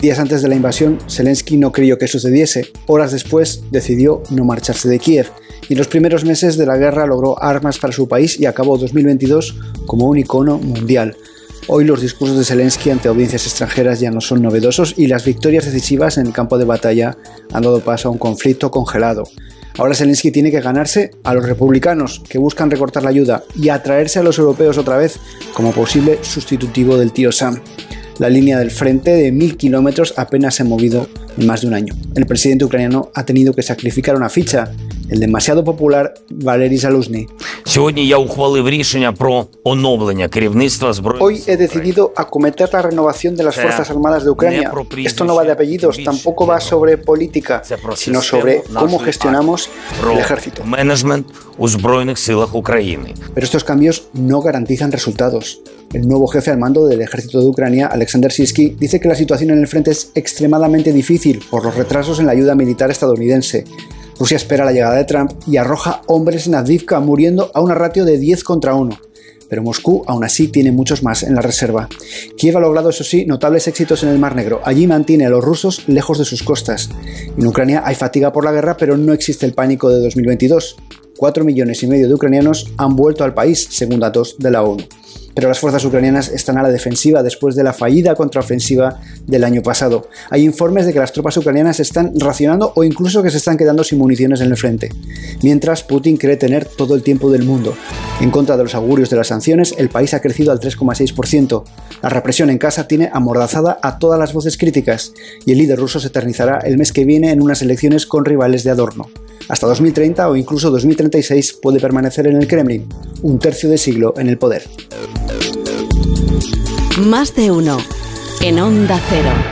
Días antes de la invasión, Zelensky no creyó que sucediese. Horas después, decidió no marcharse de Kiev. Y en los primeros meses de la guerra logró armas para su país y acabó 2022 como un icono mundial. Hoy los discursos de Zelensky ante audiencias extranjeras ya no son novedosos y las victorias decisivas en el campo de batalla han dado paso a un conflicto congelado. Ahora Zelensky tiene que ganarse a los republicanos que buscan recortar la ayuda y atraerse a los europeos otra vez como posible sustitutivo del tío Sam. La línea del frente de mil kilómetros apenas se ha movido en más de un año. El presidente ucraniano ha tenido que sacrificar una ficha, el demasiado popular Valery Zaluzny. Hoy he decidido acometer la renovación de las Fuerzas Armadas de Ucrania. Esto no va de apellidos, tampoco va sobre política, sino sobre cómo gestionamos el ejército. Pero estos cambios no garantizan resultados. El nuevo jefe al mando del ejército de Ucrania, Alexander Sisky, dice que la situación en el frente es extremadamente difícil por los retrasos en la ayuda militar estadounidense. Rusia espera la llegada de Trump y arroja hombres en Avdivka muriendo a una ratio de 10 contra 1. Pero Moscú aún así tiene muchos más en la reserva. Kiev ha logrado, eso sí, notables éxitos en el Mar Negro. Allí mantiene a los rusos lejos de sus costas. En Ucrania hay fatiga por la guerra, pero no existe el pánico de 2022. 4 millones y medio de ucranianos han vuelto al país, según datos de la ONU pero las fuerzas ucranianas están a la defensiva después de la fallida contraofensiva del año pasado. Hay informes de que las tropas ucranianas están racionando o incluso que se están quedando sin municiones en el frente, mientras Putin cree tener todo el tiempo del mundo. En contra de los augurios de las sanciones, el país ha crecido al 3,6%. La represión en casa tiene amordazada a todas las voces críticas y el líder ruso se eternizará el mes que viene en unas elecciones con rivales de adorno. Hasta 2030 o incluso 2036 puede permanecer en el Kremlin, un tercio de siglo en el poder. Más de uno. En Onda Cero.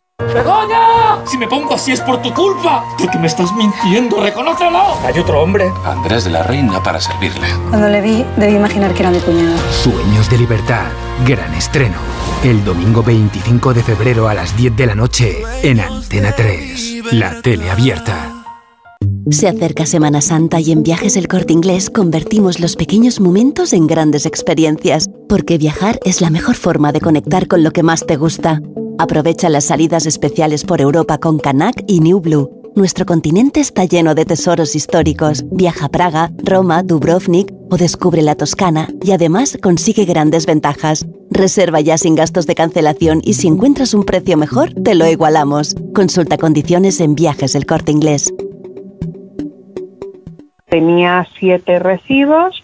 ¡Begoña! Si me pongo así es por tu culpa. Porque me estás mintiendo, reconócelo. Hay otro hombre. Andrés de la Reina para servirle. Cuando le vi, debí imaginar que era mi cuñado. Sueños de libertad. Gran estreno. El domingo 25 de febrero a las 10 de la noche en Antena 3. La tele abierta. Se acerca Semana Santa y en Viajes El Corte Inglés convertimos los pequeños momentos en grandes experiencias, porque viajar es la mejor forma de conectar con lo que más te gusta. Aprovecha las salidas especiales por Europa con Canac y New Blue. Nuestro continente está lleno de tesoros históricos. Viaja a Praga, Roma, Dubrovnik o descubre la Toscana y además consigue grandes ventajas. Reserva ya sin gastos de cancelación y si encuentras un precio mejor, te lo igualamos. Consulta condiciones en Viajes El Corte Inglés. Tenía siete recibos,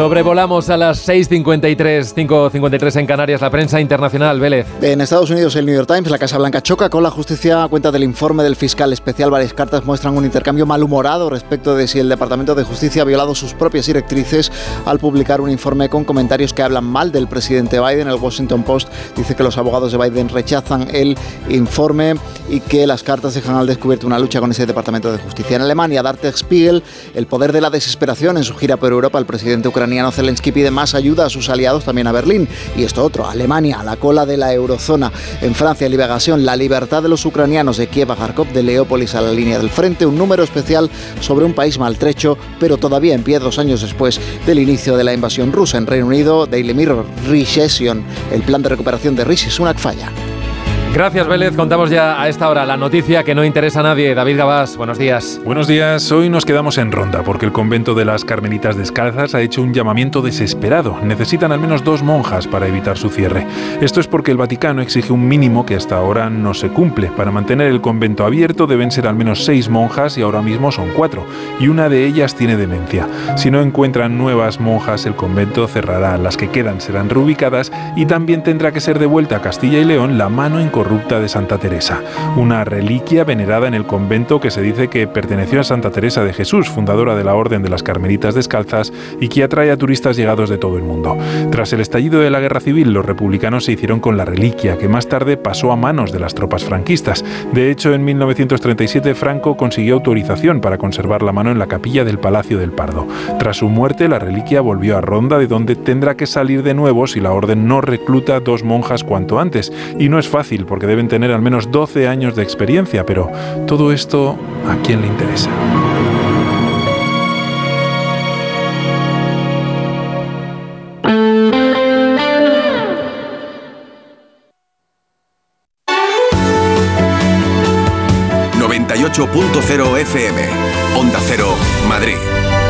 Sobrevolamos a las 6.53, 5.53 en Canarias, la prensa internacional, Vélez. En Estados Unidos, el New York Times, la Casa Blanca choca con la justicia a cuenta del informe del fiscal especial. Varias cartas muestran un intercambio malhumorado respecto de si el Departamento de Justicia ha violado sus propias directrices al publicar un informe con comentarios que hablan mal del presidente Biden. El Washington Post dice que los abogados de Biden rechazan el informe y que las cartas dejan al descubierto una lucha con ese Departamento de Justicia. En Alemania, Darte Spiegel, el poder de la desesperación en su gira por Europa, el presidente ucraniano Zelensky pide más ayuda a sus aliados también a Berlín. Y esto otro, Alemania, a la cola de la eurozona. En Francia, Liberación, la libertad de los ucranianos de Kiev a Kharkov, de Leópolis a la línea del frente, un número especial sobre un país maltrecho, pero todavía en pie dos años después del inicio de la invasión rusa en Reino Unido, Daily Mirror, Recession, el plan de recuperación de Rishi Sunak falla. Gracias, Vélez. Contamos ya a esta hora la noticia que no interesa a nadie. David Gabás, buenos días. Buenos días. Hoy nos quedamos en ronda porque el convento de las Carmelitas Descalzas ha hecho un llamamiento desesperado. Necesitan al menos dos monjas para evitar su cierre. Esto es porque el Vaticano exige un mínimo que hasta ahora no se cumple. Para mantener el convento abierto deben ser al menos seis monjas y ahora mismo son cuatro. Y una de ellas tiene demencia. Si no encuentran nuevas monjas, el convento cerrará. Las que quedan serán reubicadas y también tendrá que ser devuelta a Castilla y León la mano en corrupta de Santa Teresa, una reliquia venerada en el convento que se dice que perteneció a Santa Teresa de Jesús, fundadora de la Orden de las Carmelitas Descalzas y que atrae a turistas llegados de todo el mundo. Tras el estallido de la Guerra Civil, los republicanos se hicieron con la reliquia, que más tarde pasó a manos de las tropas franquistas. De hecho, en 1937 Franco consiguió autorización para conservar la mano en la capilla del Palacio del Pardo. Tras su muerte, la reliquia volvió a Ronda, de donde tendrá que salir de nuevo si la orden no recluta dos monjas cuanto antes. Y no es fácil, porque deben tener al menos 12 años de experiencia, pero todo esto, ¿a quién le interesa? .0 FM, Onda Cero, Madrid.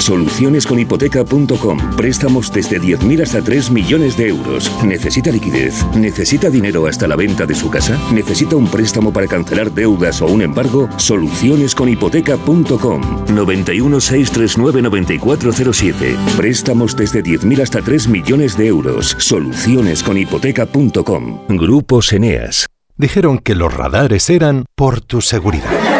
Solucionesconhipoteca.com. Préstamos desde 10.000 hasta 3 millones de euros. ¿Necesita liquidez? ¿Necesita dinero hasta la venta de su casa? ¿Necesita un préstamo para cancelar deudas o un embargo? Solucionesconhipoteca.com. 91 639 9407. Préstamos desde 10.000 hasta 3 millones de euros. Solucionesconhipoteca.com. Grupos Eneas. Dijeron que los radares eran por tu seguridad.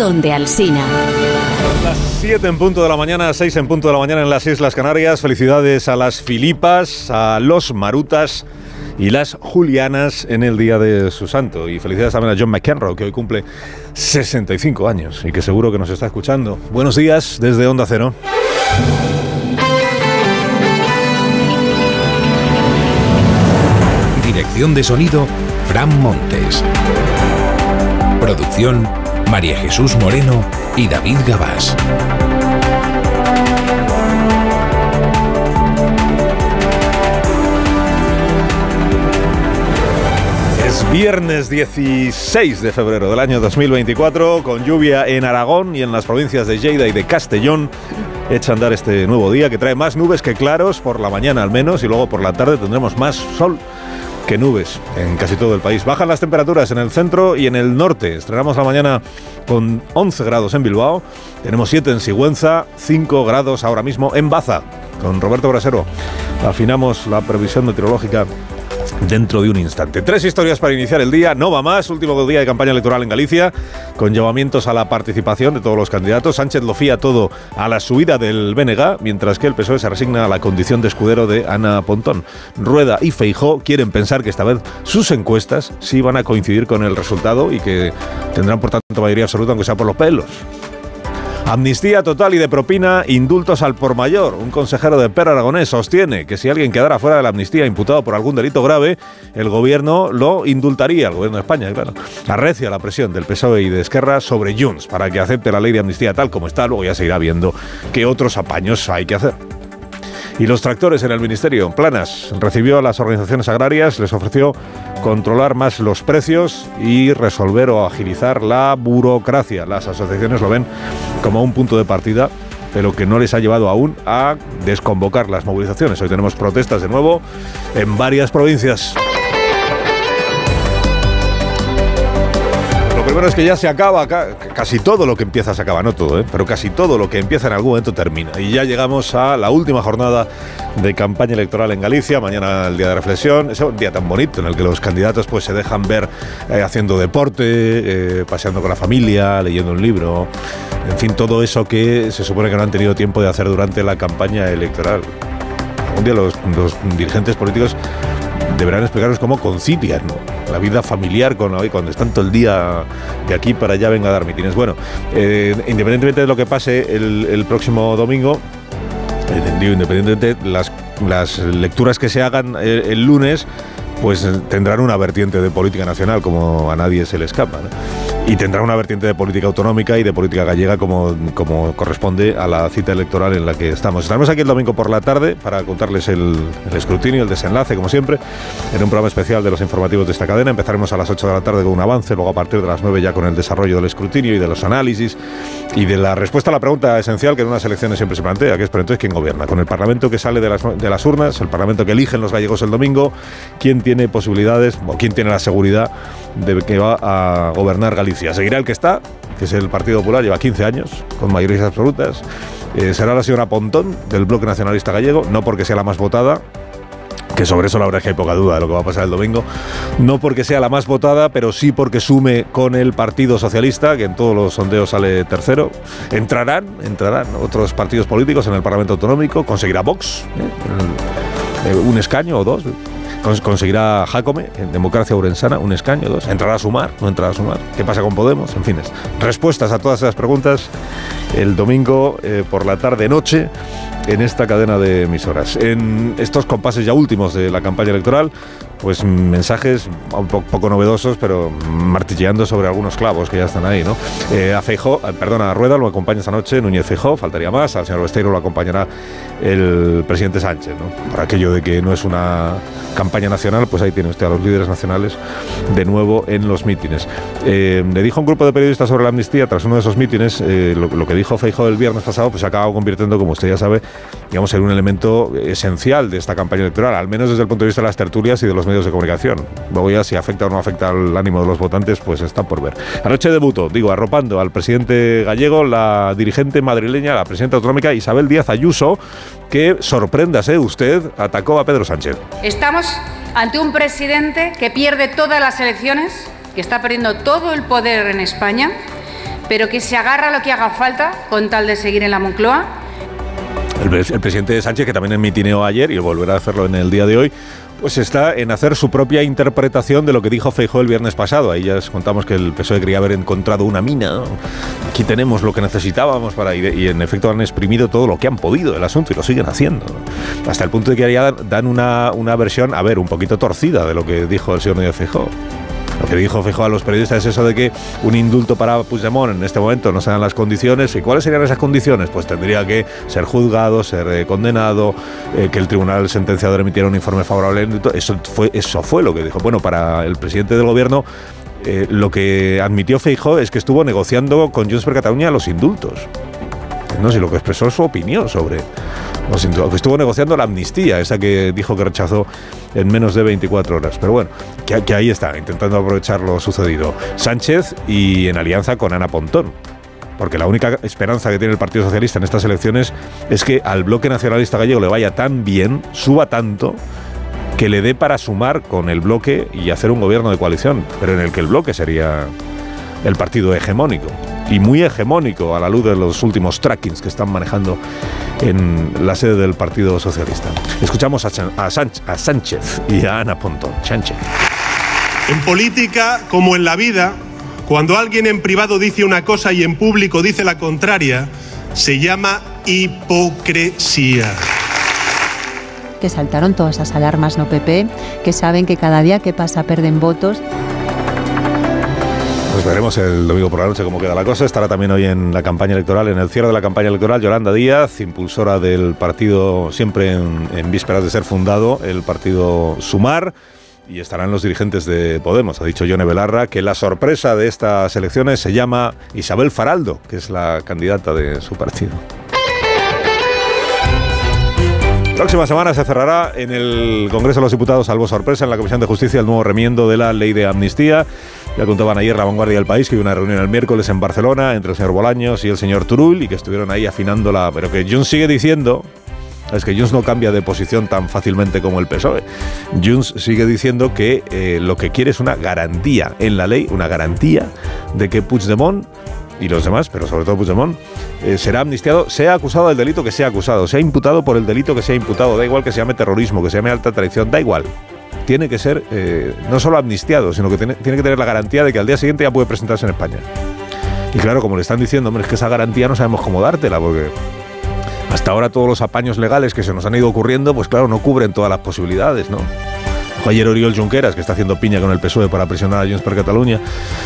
Donde Alsina. Las 7 en punto de la mañana, 6 en punto de la mañana en las Islas Canarias. Felicidades a las Filipas, a los Marutas y las Julianas en el día de su santo. Y felicidades también a John McEnroe, que hoy cumple 65 años y que seguro que nos está escuchando. Buenos días desde Onda Cero. Dirección de sonido, Fran Montes. Producción, María Jesús Moreno y David Gabás. Es viernes 16 de febrero del año 2024, con lluvia en Aragón y en las provincias de Lleida y de Castellón. Echa a andar este nuevo día que trae más nubes que claros, por la mañana al menos, y luego por la tarde tendremos más sol que nubes en casi todo el país. Bajan las temperaturas en el centro y en el norte. Estrenamos la mañana con 11 grados en Bilbao, tenemos 7 en Sigüenza, 5 grados ahora mismo en Baza. Con Roberto Brasero afinamos la previsión meteorológica dentro de un instante. Tres historias para iniciar el día, no va más, último día de campaña electoral en Galicia, con llamamientos a la participación de todos los candidatos. Sánchez lo fía todo a la subida del BNG, mientras que el PSOE se resigna a la condición de escudero de Ana Pontón. Rueda y Feijó quieren pensar que esta vez sus encuestas sí van a coincidir con el resultado y que tendrán por tanto mayoría absoluta, aunque sea por los pelos. Amnistía total y de propina, indultos al por mayor. Un consejero de Per Aragonés sostiene que si alguien quedara fuera de la amnistía imputado por algún delito grave, el gobierno lo indultaría, el gobierno de España, claro. Arrecia la presión del PSOE y de Esquerra sobre Junts para que acepte la ley de amnistía tal como está, luego ya se irá viendo qué otros apaños hay que hacer. Y los tractores en el Ministerio, Planas, recibió a las organizaciones agrarias, les ofreció controlar más los precios y resolver o agilizar la burocracia. Las asociaciones lo ven como un punto de partida pero que no les ha llevado aún a desconvocar las movilizaciones. Hoy tenemos protestas de nuevo en varias provincias. Lo primero es que ya se acaba, ca- casi todo lo que empieza se acaba, no todo, ¿eh? pero casi todo lo que empieza en algún momento termina. Y ya llegamos a la última jornada de campaña electoral en Galicia, mañana el día de reflexión, es un día tan bonito en el que los candidatos pues se dejan ver eh, haciendo deporte, eh, paseando con la familia, leyendo un libro, en fin, todo eso que se supone que no han tenido tiempo de hacer durante la campaña electoral. Los, dirigentes políticos deberán explicarnos cómo concilian ¿no? la vida familiar con hoy cuando están todo el día de aquí para allá venga a dar mitines. Bueno, eh, independientemente de lo que pase el, próximo domingo, eh, independientemente las, lecturas que se hagan eh, el lunes, pues tendrán una vertiente de política nacional como a nadie se le escapa. Y tendrá una vertiente de política autonómica y de política gallega como, como corresponde a la cita electoral en la que estamos. Estaremos aquí el domingo por la tarde para contarles el, el escrutinio, el desenlace, como siempre, en un programa especial de los informativos de esta cadena. Empezaremos a las 8 de la tarde con un avance, luego a partir de las 9 ya con el desarrollo del escrutinio y de los análisis y de la respuesta a la pregunta esencial que en unas elecciones siempre se plantea, que es, pero entonces, ¿quién gobierna? Con el Parlamento que sale de las, de las urnas, el Parlamento que eligen los gallegos el domingo, ¿quién tiene posibilidades o quién tiene la seguridad de que va a gobernar Galicia? Galicia. Seguirá el que está, que es el Partido Popular, lleva 15 años, con mayorías absolutas. Eh, será la señora Pontón, del Bloque Nacionalista Gallego, no porque sea la más votada, que sobre eso la verdad es que hay poca duda de lo que va a pasar el domingo, no porque sea la más votada, pero sí porque sume con el Partido Socialista, que en todos los sondeos sale tercero. Entrarán, entrarán otros partidos políticos en el Parlamento Autonómico, conseguirá Vox, ¿eh? un escaño o dos, conseguirá Jacome, en Democracia Urensana, un escaño, dos. ¿Entrará a sumar? ¿No entrará a sumar? ¿Qué pasa con Podemos? En fin, respuestas a todas esas preguntas el domingo eh, por la tarde-noche en esta cadena de emisoras. En estos compases ya últimos de la campaña electoral, pues mensajes un poco, novedosos, pero martilleando sobre algunos clavos que ya están ahí, ¿no? Eh, a Feijó, eh, perdona, a Rueda lo acompaña esta noche Núñez Feijó, faltaría más, al señor Besteiro lo acompañará el presidente Sánchez, ¿no? Por aquello de que no es una campaña nacional, pues ahí tiene usted a los líderes nacionales de nuevo en los mítines. Eh, le dijo un grupo de periodistas sobre la amnistía, tras uno de esos mítines, lo, que dijo Feijó el viernes pasado, pues se acaba convirtiendo, como usted ya sabe, digamos, en un elemento esencial de esta campaña electoral, al menos desde el punto de vista de las tertulias y de los medios de comunicación. Luego ya si afecta o no afecta al ánimo de los votantes, pues está por ver. Anoche debutó, digo, arropando al presidente gallego, la dirigente madrileña, la presidenta autonómica Isabel Díaz Ayuso, que, sorpréndase usted, atacó a Pedro Sánchez. Estamos ante un presidente que pierde todas las elecciones, que está perdiendo todo el poder en España, pero que se agarra a lo que haga falta con tal de seguir en la Moncloa el, presidente Sánchez, que también mitineó ayer y volverá a hacerlo en el día de hoy, pues está en hacer su propia interpretación de lo que dijo Feijóo el viernes pasado. Ahí ya les contamos que el PSOE quería haber encontrado una mina. Aquí tenemos lo que necesitábamos para ir. Y en efecto han exprimido todo lo que han podido del asunto y lo siguen haciendo. Hasta el punto de que ya dan una, una versión, a ver, un poquito torcida de lo que dijo el señor Núñez Feijóo. Lo que dijo Feijóo a los periodistas es eso de que un indulto para Puigdemont en este momento no se dan las condiciones. ¿Y cuáles serían esas condiciones? Pues tendría que ser juzgado, ser eh, condenado, eh, que el tribunal sentenciador emitiera un informe favorable. Eso fue, eso fue lo que dijo. Bueno, para el presidente del gobierno eh, lo que admitió Feijóo es que estuvo negociando con Junts per Catalunya los indultos. No lo que expresó su opinión sobre los. Que estuvo negociando la amnistía, esa que dijo que rechazó en menos de 24 horas. Pero bueno, que, ahí está, intentando aprovechar lo sucedido. Sánchez y en alianza con Ana Pontón porque la única esperanza que tiene el Partido Socialista en estas elecciones es que al bloque nacionalista gallego le vaya tan bien, suba tanto, que le dé para sumar con el bloque y hacer un gobierno de coalición, pero en el que el bloque sería el partido hegemónico y muy hegemónico a la luz de los últimos trackings que están manejando en la sede del Partido Socialista. Escuchamos a, Sánchez y a Ana Pontón. Sánchez. En política, como en la vida, cuando alguien en privado dice una cosa y en público dice la contraria, se llama hipocresía que saltaron todas esas alarmas no PP, que saben que cada día que pasa perden votos veremos el domingo por la noche cómo queda la cosa. Estará también hoy en la campaña electoral, en el cierre de la campaña electoral, Yolanda Díaz, impulsora del partido, siempre en, vísperas de ser fundado, el partido Sumar y estarán los dirigentes de Podemos. Ha dicho Yone Belarra que la sorpresa de estas elecciones se llama Isabel Faraldo, que es la candidata de su partido. Próxima semana se cerrará en el Congreso de los Diputados, salvo sorpresa, en la Comisión de Justicia el nuevo remiendo de la ley de amnistía. Ya contaban ayer la vanguardia del país que hubo una reunión el miércoles en Barcelona entre el señor Bolaños y el señor Turull y que estuvieron ahí afinándola. Pero que Junts sigue diciendo es que Junts no cambia de posición tan fácilmente como el PSOE. Junts sigue diciendo que eh, lo que quiere es una garantía en la ley, una garantía de que Puigdemont y los demás, pero sobre todo Puigdemont, eh, será amnistiado, sea acusado del delito que sea acusado, sea imputado por el delito que sea imputado, da igual que se llame terrorismo, que se llame alta traición, da igual tiene que ser eh, no solo amnistiado, sino que tiene, que tener la garantía de que al día siguiente ya puede presentarse en España. Y claro, como le están diciendo, es que esa garantía no sabemos cómo dártela, porque hasta ahora todos los apaños legales que se nos han ido ocurriendo, pues claro, no cubren todas las posibilidades, ¿no? ayer Oriol Junqueras, que está haciendo piña con el PSOE para presionar a Junts per Cataluña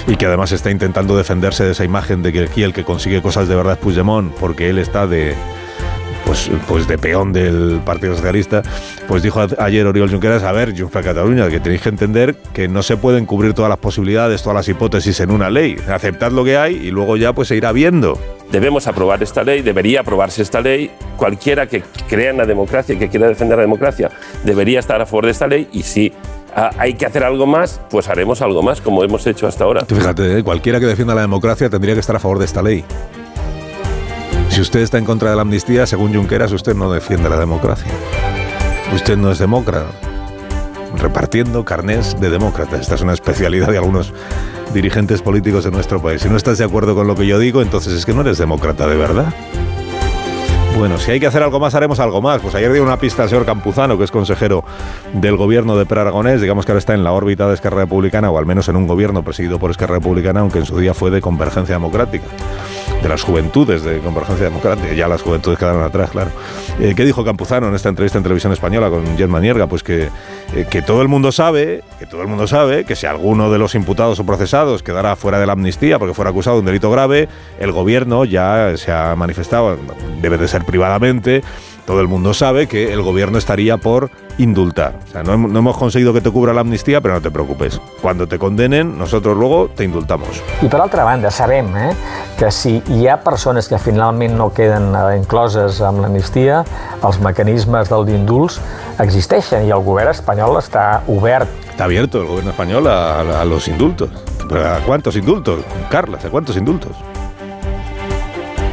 y que además está intentando defenderse de esa imagen de que aquí el que consigue cosas de verdad es Puigdemont, porque él está de, pues, pues de peón del Partido Socialista, pues dijo ayer Oriol Junqueras, a ver, Junts Cataluña, que tenéis que entender que no se pueden cubrir todas las posibilidades, todas las hipótesis en una ley. Aceptad lo que hay y luego ya pues se irá viendo. Debemos aprobar esta ley, debería aprobarse esta ley. Cualquiera que crea en la democracia y que quiera defender la democracia debería estar a favor de esta ley y sí, ah, hay que hacer algo más, pues haremos algo más, como hemos hecho hasta ahora. fíjate, ¿eh? cualquiera que defienda la democracia tendría que estar a favor de esta ley. Si usted está en contra de la amnistía, según Junqueras, usted no defiende la democracia. Usted no es demócrata. Repartiendo carnés de demócrata. Esta es una especialidad de algunos dirigentes políticos de nuestro país. Si no estás de acuerdo con lo que yo digo, entonces es que no eres demócrata de verdad. Bueno, si hay que hacer algo más, haremos algo más. Pues ayer dio una pista al señor Campuzano, que es consejero del gobierno de Per Aragonés, digamos que ahora está en la órbita de Esquerra Republicana, o al menos en un gobierno presidido por Esquerra Republicana, aunque en su día fue de Convergencia Democrática, de las juventudes de Convergencia Democrática, ya las juventudes quedaron atrás, claro. Eh, ¿Qué dijo Campuzano en esta entrevista en televisión española con Jen Manierga? Pues que, eh, que todo el mundo sabe, que todo el mundo sabe que si alguno de los imputados o procesados quedara fuera de la amnistía porque fuera acusado de un delito grave, el gobierno ya se ha manifestado, debe de ser privadamente, todo el mundo sabe que el gobierno estaría por indultar. O sea, no, hem- no hemos conseguido que te cubra la amnistía, pero no te preocupes. Cuando te condenen, nosotros luego te indultamos. I per altra banda, sabem eh, que si hi ha persones que finalment no queden eh, incloses amb l'amnistia, els mecanismes dels indults existeixen i el govern espanyol està obert Está abierto el gobierno español a, a- a los indultos. ¿Pero ¿A cuántos indultos? Carlas, ¿a cuántos indultos?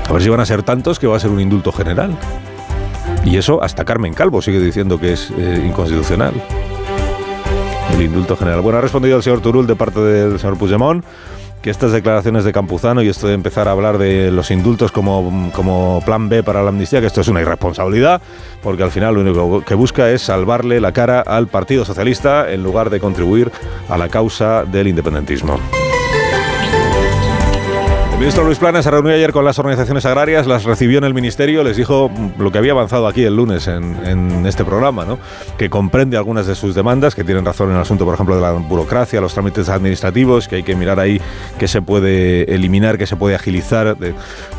A ver si van a ser tantos que va a ser un indulto general. Y eso hasta Carmen Calvo sigue diciendo que es eh, inconstitucional. El indulto general. Bueno, ha respondido el señor Turul de parte del señor Puigdemont que estas declaraciones de Campuzano y esto de empezar a hablar de los indultos como, como plan B para la amnistía, que esto es una irresponsabilidad, porque al final lo único que busca es salvarle la cara al Partido Socialista en lugar de contribuir a la causa del independentismo. Ministro Luis Planas se reunió ayer con las organizaciones agrarias, las recibió en el ministerio, les dijo mm, lo que había avanzado aquí el lunes en, este programa, ¿no? que comprende algunas de sus demandas, que tienen razón en el asunto, por ejemplo, de la burocracia, los trámites administrativos, que hay que mirar ahí qué se puede eliminar, qué se puede agilizar,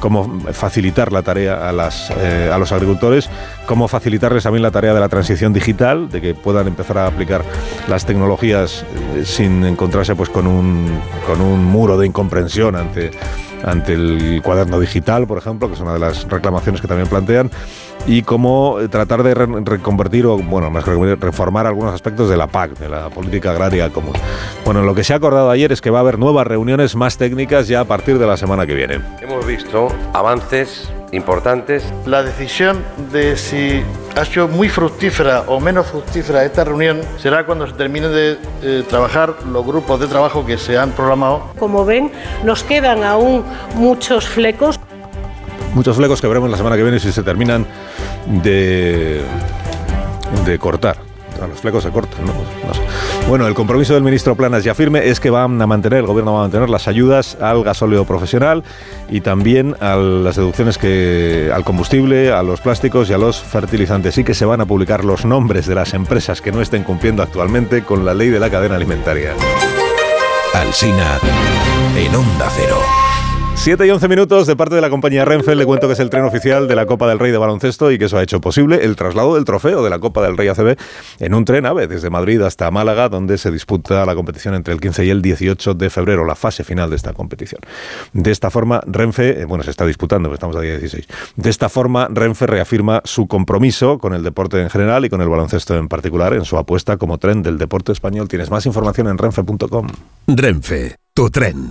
cómo facilitar la tarea a, eh, a los agricultores, cómo facilitarles también la tarea de la transición digital, de que puedan empezar a aplicar las tecnologías eh, sin encontrarse pues con un, con un muro de incomprensión ante ante el cuaderno digital, por ejemplo, que es una de las reclamaciones que también plantean, y cómo eh, tratar de re- reconvertir o, bueno, más reformar algunos aspectos de la PAC, de la política agraria común. Bueno, lo que se ha acordado ayer es que va a haber nuevas reuniones más técnicas ya a partir de la semana que viene. Hemos visto avances importantes. La decisión de si ha sido muy fructífera o menos fructífera esta reunión será cuando se termine de eh, trabajar los grupos de trabajo que se han programado. Como ven, nos quedan aún muchos flecos. Muchos flecos que veremos la semana que viene si se terminan de, de cortar. Sea, los flecos se cortan, ¿no? Pues. Bueno, el compromiso del ministro Planas ya firme es que van a mantener, el gobierno va a mantener las ayudas al gasóleo profesional y también a las deducciones que al combustible, a los plásticos y a los fertilizantes. Sí que se van a publicar los nombres de las empresas que no estén cumpliendo actualmente con la ley de la cadena alimentaria. Alsina en Onda Cero. 7 y 11 minutos de parte de la compañía Renfe. Le cuento que es el tren oficial de la Copa del Rey de baloncesto y que eso ha hecho posible el traslado del trofeo de la Copa del Rey ACB en un tren AVE desde Madrid hasta Málaga, donde se disputa la competición entre el 15 y el 18 de febrero, la fase final de esta competición. De esta forma, Renfe, eh, bueno, se está disputando, pues estamos a día 16. De esta forma, Renfe reafirma su compromiso con el deporte en general y con el baloncesto en particular en su apuesta como tren del deporte español. Tienes más información en renfe.com. Renfe, tu tren.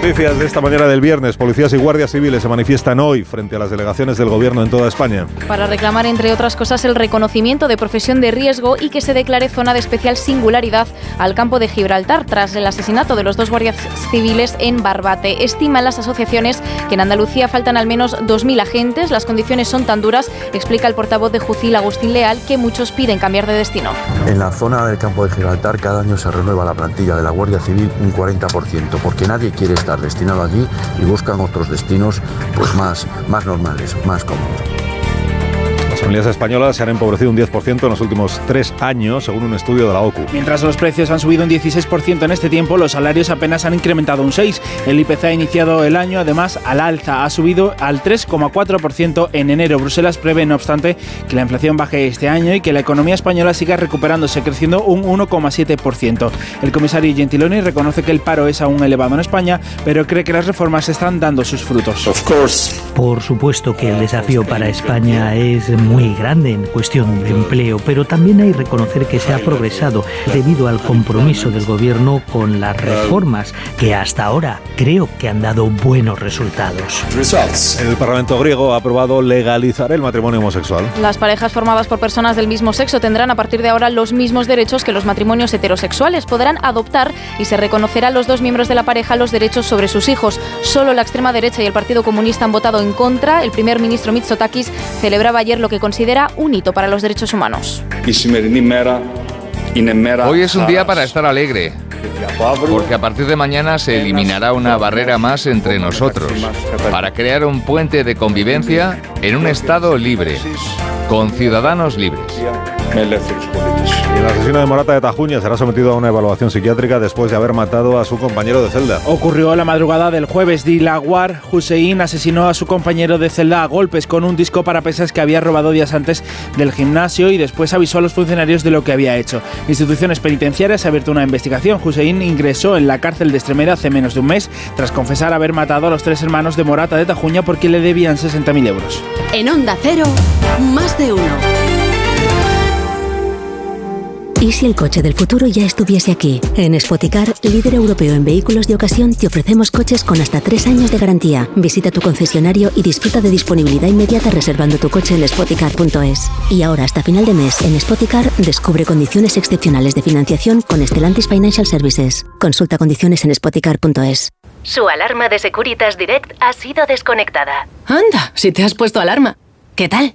Noticias de esta mañana del viernes. Policías y guardias civiles se manifiestan hoy frente a las delegaciones del gobierno en toda España. para reclamar, entre otras cosas, el reconocimiento de profesión de riesgo y que se declare zona de especial singularidad al campo de Gibraltar tras el asesinato de los dos guardias civiles en Barbate. Estiman las asociaciones que en Andalucía faltan al menos 2.000 agentes. Las condiciones son tan duras, explica el portavoz de Jucil, Agustín Leal, que muchos piden cambiar de destino. En la zona del campo de Gibraltar cada año se renueva la plantilla de la Guardia Civil un 40%, porque nadie quiere estar destinado allí y buscan otros destinos pues más, más normales, más cómodos. Familias españolas se han empobrecido un 10% en los últimos tres años, según un estudio de la OCU. Mientras los precios han subido un 16% en este tiempo, los salarios apenas han incrementado un 6%. El IPC ha iniciado el año, además, al alza. Ha subido al 3,4% en enero. Bruselas prevé, no obstante, que la inflación baje este año y que la economía española siga recuperándose, creciendo un 1,7%. El comisario Gentiloni reconoce que el paro es aún elevado en España, pero cree que las reformas están dando sus frutos. Por supuesto que el desafío para España es muy grande en cuestión de empleo, pero también hay que reconocer que se ha progresado debido al compromiso del gobierno con las reformas que hasta ahora creo que han dado buenos resultados. El Parlamento griego ha aprobado legalizar el matrimonio homosexual. Las parejas formadas por personas del mismo sexo tendrán a partir de ahora los mismos derechos que los matrimonios heterosexuales. Podrán adoptar y se reconocerá a los dos miembros de la pareja los derechos sobre sus hijos. Solo la extrema derecha y el Partido Comunista han votado en contra. El primer ministro Mitsotakis celebraba ayer lo que considera un hito para los derechos humanos. Hoy es un día para estar alegre, porque a partir de mañana se eliminará una barrera más entre nosotros, para crear un puente de convivencia en un Estado libre, con ciudadanos libres. Y el asesino de Morata de Tajuña será sometido a una evaluación psiquiátrica después de haber matado a su compañero de celda. Ocurrió la madrugada del jueves. Dilawar Hussein asesinó a su compañero de celda a golpes con un disco para pesas que había robado días antes del gimnasio y después avisó a los funcionarios de lo que había hecho. Instituciones penitenciarias ha abierto una investigación. Hussein ingresó en la cárcel de Extremadura hace menos de un mes tras confesar haber matado a los tres hermanos de Morata de Tajuña porque le debían 60.000 euros. En Onda Cero, más de uno. ¿Y si el coche del futuro ya estuviese aquí? En Spoticar, líder europeo en vehículos de ocasión, te ofrecemos coches con hasta tres años de garantía. Visita tu concesionario y disfruta de disponibilidad inmediata reservando tu coche en spoticar.es. Y ahora, hasta final de mes, en Spoticar, descubre condiciones excepcionales de financiación con Stellantis Financial Services. Consulta condiciones en spoticar.es. Su alarma de Securitas Direct ha sido desconectada. Anda, si te has puesto alarma. ¿Qué tal?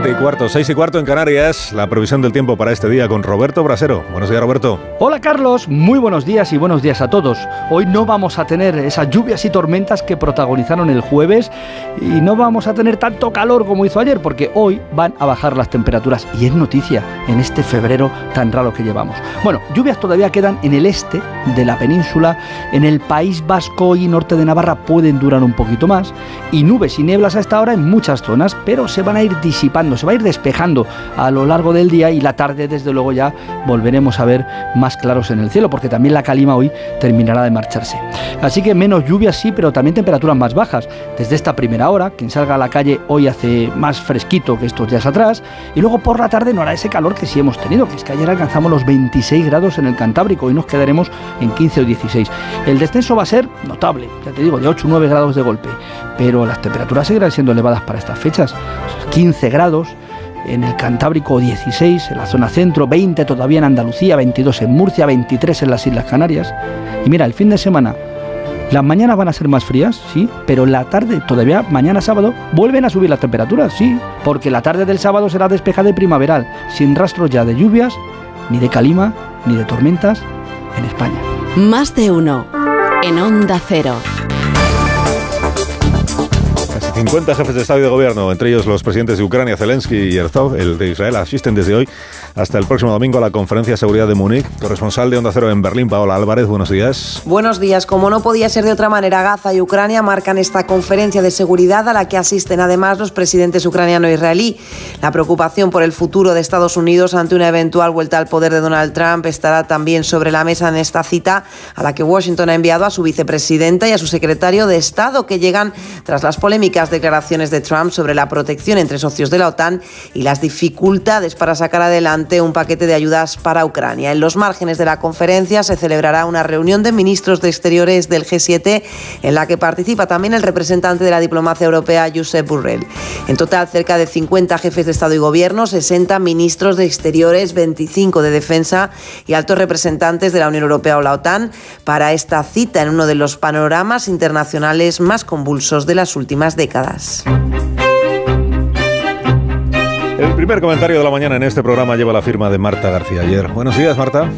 7 y cuarto, 6 y cuarto en Canarias, la previsión del tiempo para este día con Roberto Brasero. Buenos días, Roberto. Hola Carlos, muy buenos días y buenos días a todos. Hoy no vamos a tener esas lluvias y tormentas que protagonizaron el jueves y no vamos a tener tanto calor como hizo ayer porque hoy van a bajar las temperaturas y es noticia en este febrero tan raro que llevamos. Bueno, lluvias todavía quedan en el este de la península, en el País Vasco y norte de Navarra pueden durar un poquito más y nubes y nieblas a esta hora en muchas zonas, pero se van a ir disipando, se va a ir despejando a lo largo del día y la tarde desde luego ya volveremos a ver más claros en el cielo porque también la calima hoy terminará de marcharse. Así que menos lluvias sí, pero también temperaturas más bajas. Desde esta primera hora, quien salga a la calle hoy hace más fresquito que estos días atrás y luego por la tarde no hará ese calor que sí hemos tenido, que es que ayer alcanzamos los 26 grados en el Cantábrico y nos quedaremos en 15 o 16. El descenso va a ser notable, ya te digo, de 8 o 9 grados de golpe, pero las temperaturas seguirán siendo elevadas para estas fechas. 15 grados en el Cantábrico 16, en la zona centro, 20 todavía en Andalucía, 22 en Murcia, 23 en las Islas Canarias. Y mira, el fin de semana, las mañanas van a ser más frías, sí, pero la tarde, todavía mañana sábado, vuelven a subir las temperaturas, sí, porque la tarde del sábado será despejada y primaveral, sin rastros ya de lluvias, ni de calima, ni de tormentas en España. Más de uno. En Onda Cero. Casi 50 jefes de Estado y de Gobierno, entre ellos los presidentes de Ucrania, Zelensky y Herzog, el de Israel, asisten desde hoy hasta el próximo domingo la Conferencia de Seguridad de Múnich. Corresponsal de Onda Cero en Berlín, Paola Álvarez, buenos días. Buenos días. Como no podía ser de otra manera, Gaza y Ucrania marcan esta conferencia de seguridad a la que asisten además los presidentes ucraniano e israelí. La preocupación por el futuro de Estados Unidos ante una eventual vuelta al poder de Donald Trump estará también sobre la mesa en esta cita a la que Washington ha enviado a su vicepresidenta y a su secretario de Estado que llegan tras las polémicas declaraciones de Trump sobre la protección entre socios de la OTAN y las dificultades para sacar adelante presente un paquete de ayudas para Ucrania. En los márgenes de la conferencia se celebrará una reunión de ministros de Exteriores del G7 en la que participa también el representante de la diplomacia europea, Josep Burrell. En total, cerca de 50 jefes de Estado y Gobierno, 60 ministros de Exteriores, 25 de Defensa y altos representantes de la Unión Europea o la OTAN para esta cita en uno de los panoramas internacionales más convulsos de las últimas décadas. El primer comentario de la mañana en este programa lleva la firma de Marta García ayer. Buenos días, Marta.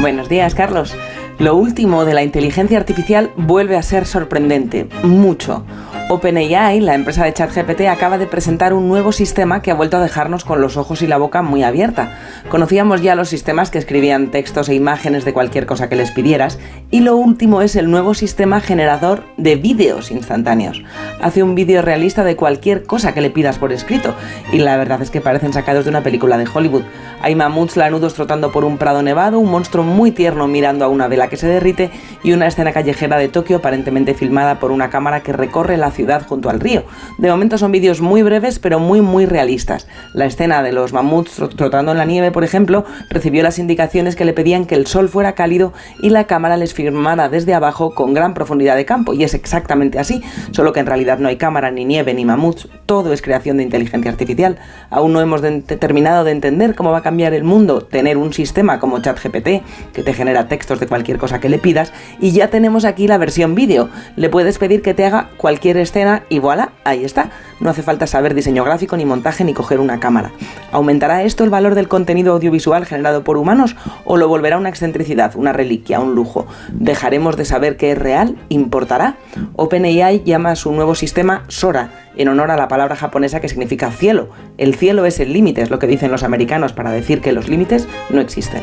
Buenos días, Carlos. Lo último de la inteligencia artificial vuelve a ser sorprendente, mucho. OpenAI, la empresa de ChatGPT, acaba de presentar un nuevo sistema que ha vuelto a dejarnos con los ojos y la boca muy abierta. Conocíamos ya los sistemas que escribían textos e imágenes de cualquier cosa que les pidieras, y lo último es el nuevo sistema generador de vídeos instantáneos. Hace un vídeo realista de cualquier cosa que le pidas por escrito, y la verdad es que parecen sacados de una película de Hollywood. Hay mamuts lanudos trotando por un prado nevado, un monstruo muy tierno mirando a una vela que se derrite y una escena callejera de Tokio aparentemente filmada por una cámara que recorre la ciudad junto al río. De momento son vídeos muy breves pero muy muy realistas. La escena de los mamuts trotando en la nieve, por ejemplo, recibió las indicaciones que le pedían que el sol fuera cálido y la cámara les filmara desde abajo con gran profundidad de campo. Y es exactamente así, solo que en realidad no hay cámara, ni nieve, ni mamuts. Todo es creación de inteligencia artificial. Aún no hemos terminado de entender cómo va a cambiar el mundo tener un sistema como ChatGPT que te genera textos de cualquier cosa que le pidas y ya tenemos aquí la versión vídeo. Le puedes pedir que te haga cualquier escena y voilà, ahí está. No hace falta saber diseño gráfico, ni montaje, ni coger una cámara. ¿Aumentará esto el valor del contenido audiovisual generado por humanos o lo volverá una excentricidad, una reliquia, un lujo? ¿Dejaremos de saber que es real? ¿Importará? OpenAI llama a su nuevo sistema Sora, en honor a la palabra japonesa que significa cielo. El cielo es el límite, es lo que dicen los americanos para decir que los límites no existen.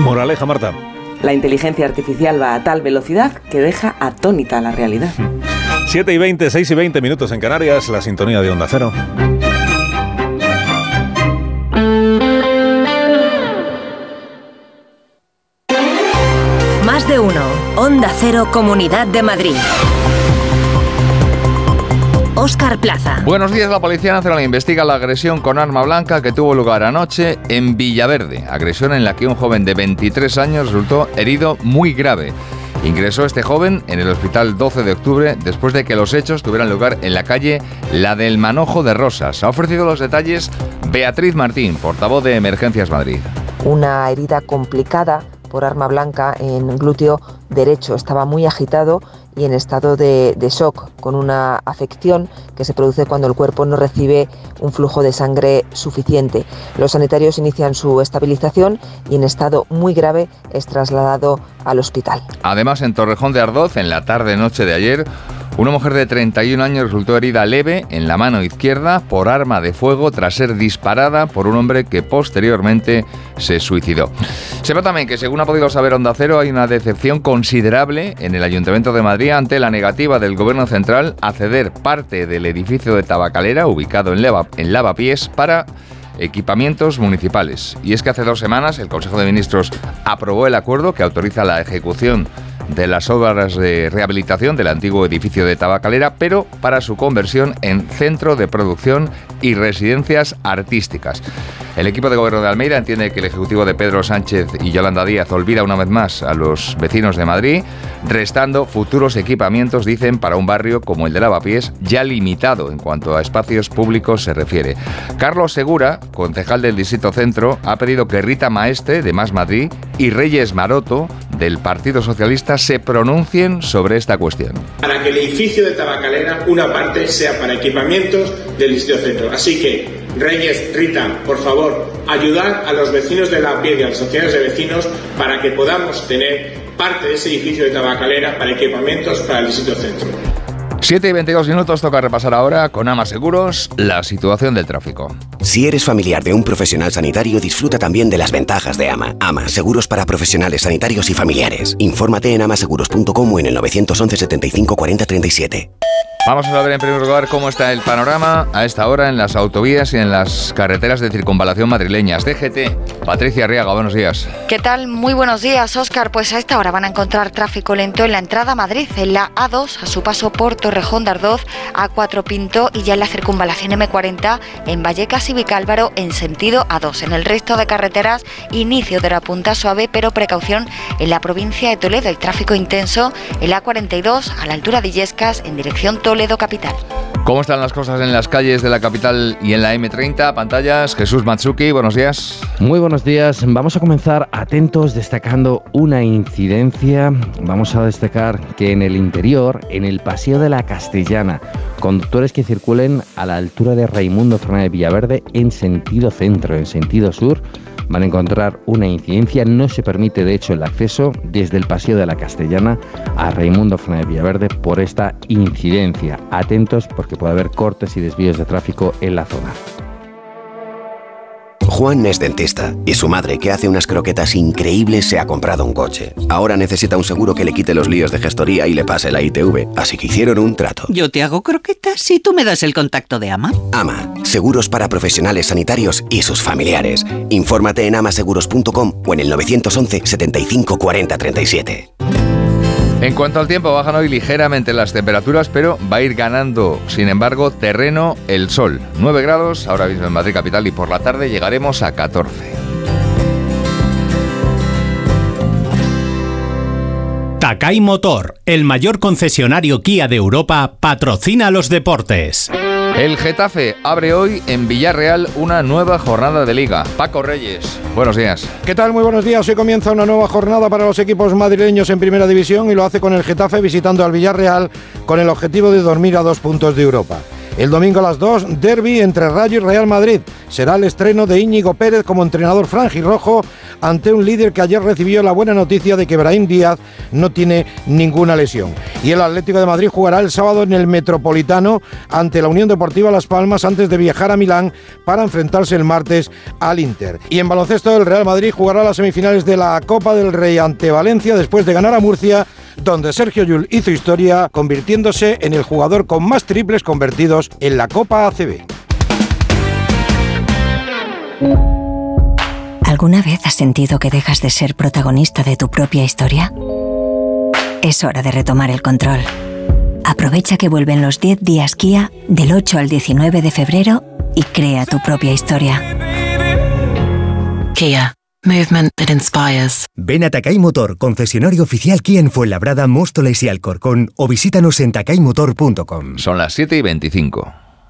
Moraleja, Marta. La inteligencia artificial va a tal velocidad que deja atónita la realidad. 7 y 20, 6 y 20 minutos en Canarias, la sintonía de Onda Cero. Más de uno. Onda Cero, Comunidad de Madrid. Oscar Plaza. Buenos días, la Policía Nacional investiga la agresión con arma blanca que tuvo lugar anoche en Villaverde. Agresión en la que un joven de 23 años resultó herido muy grave. Ingresó este joven en el hospital 12 de octubre después de que los hechos tuvieran lugar en la calle La del Manojo de Rosas. Ha ofrecido los detalles Beatriz Martín, portavoz de Emergencias Madrid. Una herida complicada por arma blanca en glúteo derecho. Estaba muy agitado y en estado de, de, shock, con una afección que se produce cuando el cuerpo no recibe un flujo de sangre suficiente. Los sanitarios inician su estabilización y en estado muy grave es trasladado al hospital. Además, en Torrejón de Ardoz, en la tarde-noche de ayer, una mujer de 31 años resultó herida leve en la mano izquierda por arma de fuego tras ser disparada por un hombre que posteriormente se suicidó. Sepa también que, según ha podido saber Onda Cero, hay una decepción considerable en el Ayuntamiento de Madrid ante la negativa del Gobierno Central a ceder parte del edificio de Tabacalera, ubicado en, Lava, en Lavapiés, para equipamientos municipales. Y es que hace dos semanas el Consejo de Ministros aprobó el acuerdo que autoriza la ejecución de las obras de rehabilitación del antiguo edificio de Tabacalera, pero para su conversión en centro de producción y residencias artísticas. El equipo de gobierno de Almeida entiende que el ejecutivo de Pedro Sánchez y Yolanda Díaz olvida una vez más a los vecinos de Madrid, restando futuros equipamientos, dicen, para un barrio como el de Lavapiés, ya limitado en cuanto a espacios públicos se refiere. Carlos Segura, concejal del Distrito Centro, ha pedido que Rita Maestre, de Más Madrid, y Reyes Maroto, del Partido Socialista, se pronuncien sobre esta cuestión. Para que el edificio de Tabacalera, una parte sea para equipamientos del Distrito Centro. Así que Reyes, Rita, por favor, ayudar a los vecinos de la piel y a las sociedades de vecinos para que podamos tener parte de ese edificio de tabacalera para equipamientos para el distrito centro. 7 y 22 minutos toca repasar ahora con Ama Seguros la situación del tráfico. Si eres familiar de un profesional sanitario, disfruta también de las ventajas de Ama. Ama, seguros para profesionales sanitarios y familiares. Infórmate en amaseguros.com o en el 911 75 40 37. Vamos a ver en primer lugar cómo está el panorama a esta hora en las autovías y en las carreteras de circunvalación madrileñas. DGT, Patricia Arriaga, buenos días. ¿Qué tal? Muy buenos días, Óscar. Pues a esta hora van a encontrar tráfico lento en la entrada a Madrid, en la A2, a su paso por Torrejón de Ardoz, A4 Pinto y ya en la circunvalación M40 en Vallecas y Vicálvaro en sentido A2. En el resto de carreteras, inicio de la punta suave, pero precaución en la provincia de Toledo. Hay tráfico intenso en la A42 a la altura de Illescas en dirección Toledo Toledo Capital. ¿Cómo están las cosas en las calles de la capital y en la M30? Pantallas, Jesús Matsuki, buenos días. Muy buenos días. Vamos a comenzar atentos destacando una incidencia. Vamos a destacar que en el interior, en el Paseo de la Castellana, conductores que circulen a la altura de Raimundo Fernández Villaverde en sentido centro, en sentido sur, van a encontrar una incidencia. No se permite, de hecho, el acceso desde el Paseo de la Castellana a Raimundo Fernández Villaverde por esta incidencia. Atentos porque puede haber cortes y desvíos de tráfico en la zona. Juan es dentista y su madre, que hace unas croquetas increíbles, se ha comprado un coche. Ahora necesita un seguro que le quite los líos de gestoría y le pase la ITV, así que hicieron un trato. Yo te hago croquetas y tú me das el contacto de Ama. Ama, seguros para profesionales sanitarios y sus familiares. Infórmate en amaseguros.com o en el 911 75 40 37. En cuanto al tiempo, bajan hoy ligeramente las temperaturas, pero va a ir ganando, sin embargo, terreno el sol. 9 grados ahora mismo en Madrid capital y por la tarde llegaremos a 14. Takai Motor, el mayor concesionario Kia de Europa, patrocina los deportes. El Getafe abre hoy en Villarreal una nueva jornada de liga. Paco Reyes, buenos días. ¿Qué tal? Muy buenos días. Hoy comienza una nueva jornada para los equipos madrileños en primera división y lo hace con el Getafe visitando al Villarreal con el objetivo de dormir a dos puntos de Europa. El domingo a las 2, derby entre Rayo y Real Madrid. Será el estreno de Íñigo Pérez como entrenador franjirrojo ante un líder que ayer recibió la buena noticia de que Brahim Díaz no tiene ninguna lesión. Y el Atlético de Madrid jugará el sábado en el Metropolitano ante la Unión Deportiva Las Palmas antes de viajar a Milán para enfrentarse el martes al Inter. Y en baloncesto el Real Madrid jugará las semifinales de la Copa del Rey ante Valencia después de ganar a Murcia donde Sergio Llull hizo historia convirtiéndose en el jugador con más triples convertidos en la Copa ACB. ¿Alguna vez has sentido que dejas de ser protagonista de tu propia historia? Es hora de retomar el control. Aprovecha que vuelven los 10 días Kia del 8 al 19 de febrero y crea tu propia historia. Kia. Movement that inspires. Ven a Takai Motor, concesionario oficial Kia en Fuenlabrada, Móstoles y Alcorcón o visítanos en takaymotor.com. Son las 7 y 25.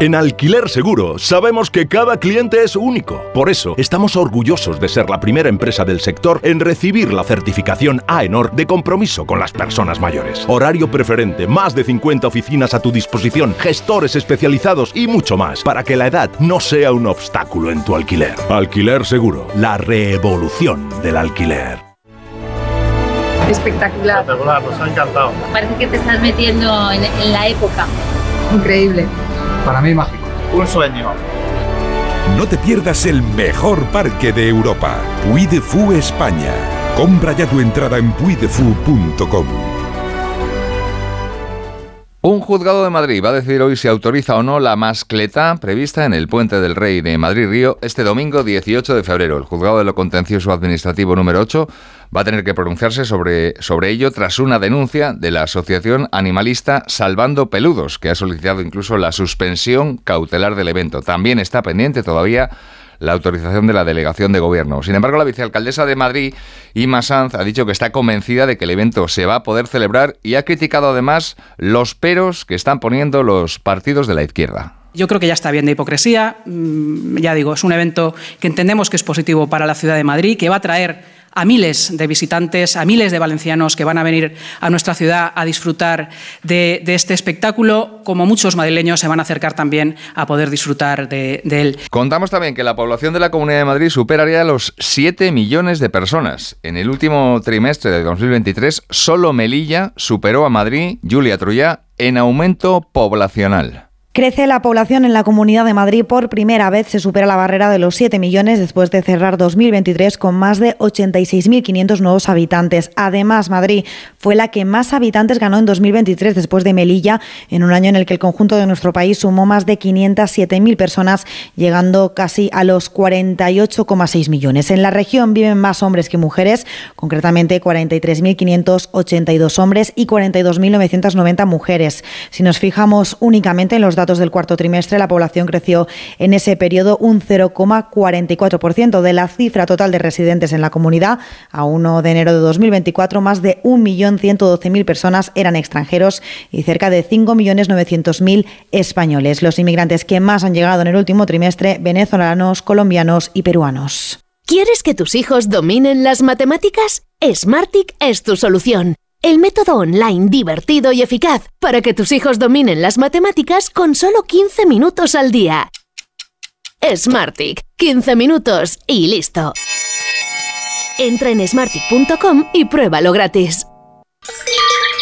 En Alquiler Seguro sabemos que cada cliente es único. Por eso estamos orgullosos de ser la primera empresa del sector en recibir la certificación AENOR de compromiso con las personas mayores. Horario preferente, más de 50 oficinas a tu disposición, gestores especializados y mucho más para que la edad no sea un obstáculo en tu alquiler. Alquiler Seguro, la revolución del alquiler. Espectacular. Espectacular, nos ha encantado. Parece que te estás metiendo en, en la época. Increíble. Para mí mágico. Un sueño. No te pierdas el mejor parque de Europa, Puy de Fou España. Compra ya tu entrada en puidefu.com. Un juzgado de Madrid va a decidir hoy si autoriza o no la mascleta prevista en el Puente del Rey de Madrid-Río este domingo 18 de febrero. El juzgado de lo contencioso administrativo número 8 va a tener que pronunciarse sobre, sobre ello tras una denuncia de la asociación animalista Salvando Peludos, que ha solicitado incluso la suspensión cautelar del evento. También está pendiente todavía la autorización de la delegación de gobierno. Sin embargo, la vicealcaldesa de Madrid, Ima Sanz, ha dicho que está convencida de que el evento se va a poder celebrar y ha criticado además los peros que están poniendo los partidos de la izquierda. Yo creo que ya está bien de hipocresía. Mm, Ya digo, es un evento que entendemos que es positivo para la ciudad de Madrid, que va a traer a miles de visitantes, a miles de valencianos que van a venir a nuestra ciudad a disfrutar de, este espectáculo, como muchos madrileños se van a acercar también a poder disfrutar de, él. Contamos también que la población de la Comunidad de Madrid superaría los 7 millones de personas. En el último trimestre de 2023, solo Melilla superó a Madrid, Julia Trullá, en aumento poblacional. Crece la población en la Comunidad de Madrid. Por primera vez se supera la barrera de los 7 millones después de cerrar 2023 con más de 86.500 nuevos habitantes. Además, Madrid fue la que más habitantes ganó en 2023 después de Melilla, en un año en el que el conjunto de nuestro país sumó más de 507.000 personas, llegando casi a los 48,6 millones. En la región viven más hombres que mujeres, concretamente 43.582 hombres y 42.990 mujeres. Si nos fijamos únicamente en los datos datos del cuarto trimestre, la población creció en ese periodo un 0,44% de la cifra total de residentes en la comunidad. A 1 de enero de 2024, más de 1.112.000 personas eran extranjeros y cerca de 5.900.000 españoles. Los inmigrantes que más han llegado en el último trimestre, venezolanos, colombianos y peruanos. ¿Quieres que tus hijos dominen las matemáticas? Smartic es tu solución el método online divertido y eficaz para que tus hijos dominen las matemáticas con solo 15 minutos al día. Smartick, 15 minutos y listo. Entra en smartick.com y pruébalo gratis.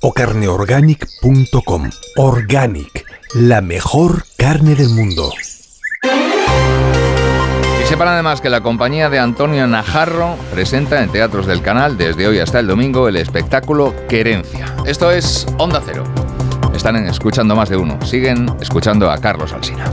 o carneorganic.com. Organic, la mejor carne del mundo. Y sepan además que la compañía de Antonio Najarro presenta en teatros del canal desde hoy hasta el domingo el espectáculo Querencia. Esto es Onda Cero. Están escuchando más de uno. Siguen escuchando a Carlos Alsina.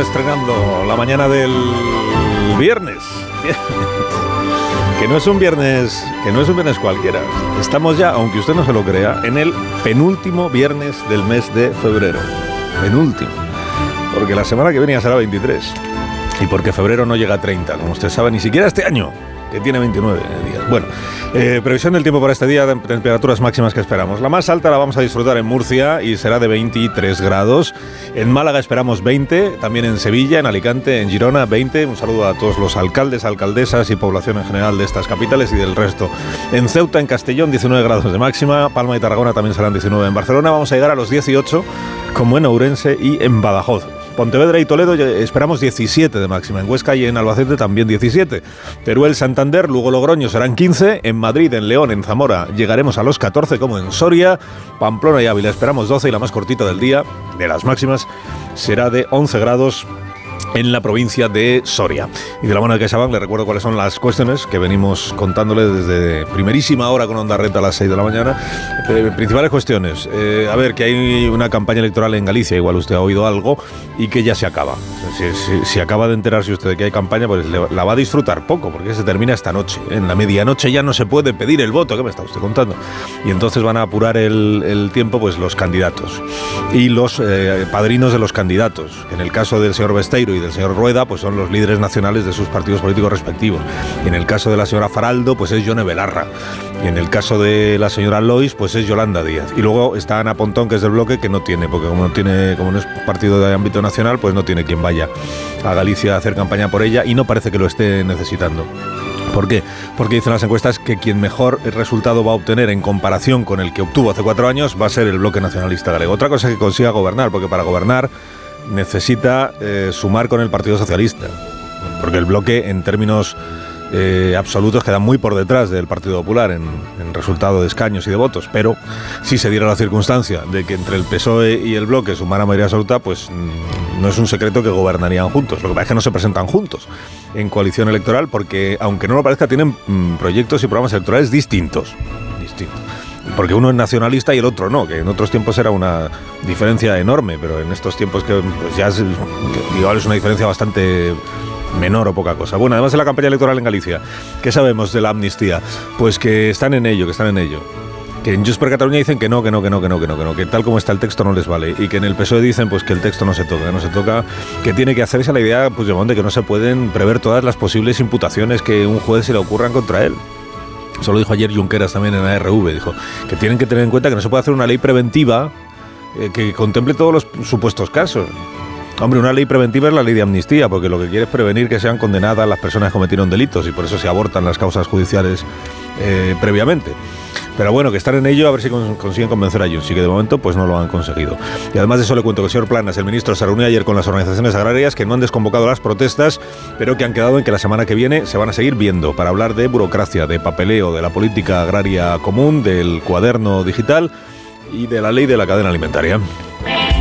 Estrenando la mañana del viernes. Que no es un viernes, que no es un viernes cualquiera. Estamos ya, aunque usted no se lo crea, en el penúltimo viernes del mes de febrero. Penúltimo. Porque la semana que viene ya será 23. Y porque febrero no llega a 30, como usted sabe, ni siquiera este año, que tiene 29 días. Bueno, eh, previsión del tiempo para este día, temperaturas máximas que esperamos. La más alta la vamos a disfrutar en Murcia y será de 23 grados. En Málaga esperamos 20, también en Sevilla, en Alicante, en Girona 20. Un saludo a todos los alcaldes, alcaldesas y población en general de estas capitales y del resto. En Ceuta, en Castellón 19 grados de máxima. Palma y Tarragona también serán 19. En Barcelona vamos a llegar a los 18, como en Ourense y en Badajoz. Pontevedra y Toledo esperamos 17 de máxima. En Huesca y en Albacete también 17. Teruel, Santander, Lugo, Logroño serán 15. En Madrid, en León, en Zamora llegaremos a los 14 como en Soria. Pamplona y Ávila esperamos 12 y la más cortita del día, de las máximas, será de 11 grados en la provincia de Soria. Y de la mano de CaixaBank le recuerdo cuáles son las cuestiones que venimos contándole desde primerísima hora con Onda Renta a las 6 de la mañana. Eh, principales cuestiones. Eh, a ver, que hay una campaña electoral en Galicia, igual usted ha oído algo, y que ya se acaba. Si, acaba de enterarse usted de que hay campaña, pues la va a disfrutar poco, porque se termina esta noche. En la medianoche ya no se puede pedir el voto, ¿qué me está usted contando? Y entonces van a apurar el, tiempo pues los candidatos y los eh, padrinos de los candidatos. En el caso del señor Besteiro Y del señor Rueda, pues son los líderes nacionales de sus partidos políticos respectivos. Y en el caso de la señora Faraldo, pues es Yone Belarra. Y en el caso de la señora Lois, pues es Yolanda Díaz. Y luego está Ana Pontón, que es del bloque, que no tiene, porque como no tiene, como no es partido de ámbito nacional, pues no tiene quien vaya a Galicia a hacer campaña por ella y no parece que lo esté necesitando. ¿Por qué? Porque dicen las encuestas que quien mejor resultado va a obtener en comparación con el que obtuvo hace cuatro años va a ser el bloque nacionalista galego. Otra cosa es que consiga gobernar, porque para gobernar necesita eh, sumar con el Partido Socialista. Porque el bloque, en términos eh, absolutos, queda muy por detrás del Partido Popular en, resultado de escaños y de votos. Pero si se diera la circunstancia de que entre el PSOE y el bloque sumara mayoría absoluta, pues mm, no es un secreto que gobernarían juntos. Lo que pasa es que no se presentan juntos en coalición electoral porque, aunque no lo parezca, tienen mm, proyectos y programas electorales distintos. Distintos. Porque uno es nacionalista y el otro no, que en otros tiempos era una diferencia enorme, pero en estos tiempos que pues ya es, igual es una diferencia bastante menor o poca cosa. Bueno, además de la campaña electoral en Galicia, ¿qué sabemos de la amnistía? Pues que están en ello, que están en ello. Que en Just per Cataluña dicen que no, que no, que no, que no, que no, que no, que tal como está el texto no les vale. Y que en el PSOE dicen pues que el texto no se toca, que no se toca, que tiene que hacerse la idea pues, de que no se pueden prever todas las posibles imputaciones que un juez se le ocurran contra él. Eso lo dijo ayer Junqueras también en ARV, dijo que tienen que tener en cuenta que no se puede hacer una ley preventiva eh, que contemple todos los supuestos casos. Hombre, una ley preventiva es la ley de amnistía, porque lo que quiere es prevenir que sean condenadas las personas que cometieron delitos y por eso se abortan las causas judiciales eh, previamente. Pero bueno, que están en ello a ver si con- consiguen convencer a Junts y que de momento pues no lo han conseguido. Y además de eso le cuento que el señor Planas, el ministro, se reunió ayer con las organizaciones agrarias que no han desconvocado las protestas, pero que han quedado en que la semana que viene se van a seguir viendo para hablar de burocracia, de papeleo, de la política agraria común, del cuaderno digital y de la ley de la cadena alimentaria.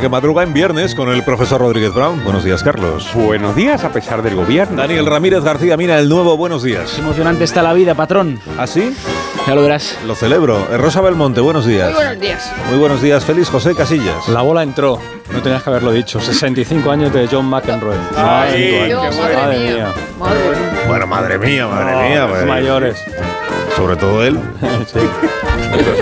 España que madruga en viernes con el profesor Rodríguez Brown. Buenos días, Carlos. Buenos días, a pesar del gobierno. Daniel Ramírez García, mira el nuevo Buenos días. Emocionante está la vida, patrón. ¿Ah, sí? Ya lo verás. Lo celebro. Eh, Rosa Belmonte, buenos días. Muy buenos días. Muy buenos días, Félix José Casillas. La bola entró. No tenías que haberlo dicho. 65 años de John McEnroe. Ay, 65 años. qué Madre bueno. mía. Bueno, madre mía, madre No, mía. los pues, mayores. Sobre todo él.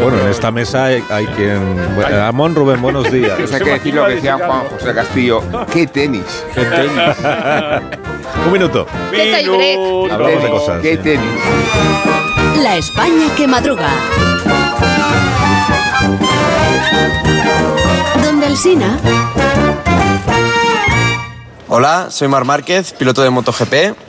Bueno, en esta mesa hay, hay quien... Bueno, Amón Rubén, buenos días. Hay que decir lo que decía Juan José Castillo. ¿Qué tenis? ¿Qué tenis? Un minuto. Hablamos de cosas. ¿Qué sí. tenis? La España que madruga. Donde el Sina. Hola, soy Mar Márquez, piloto de MotoGP.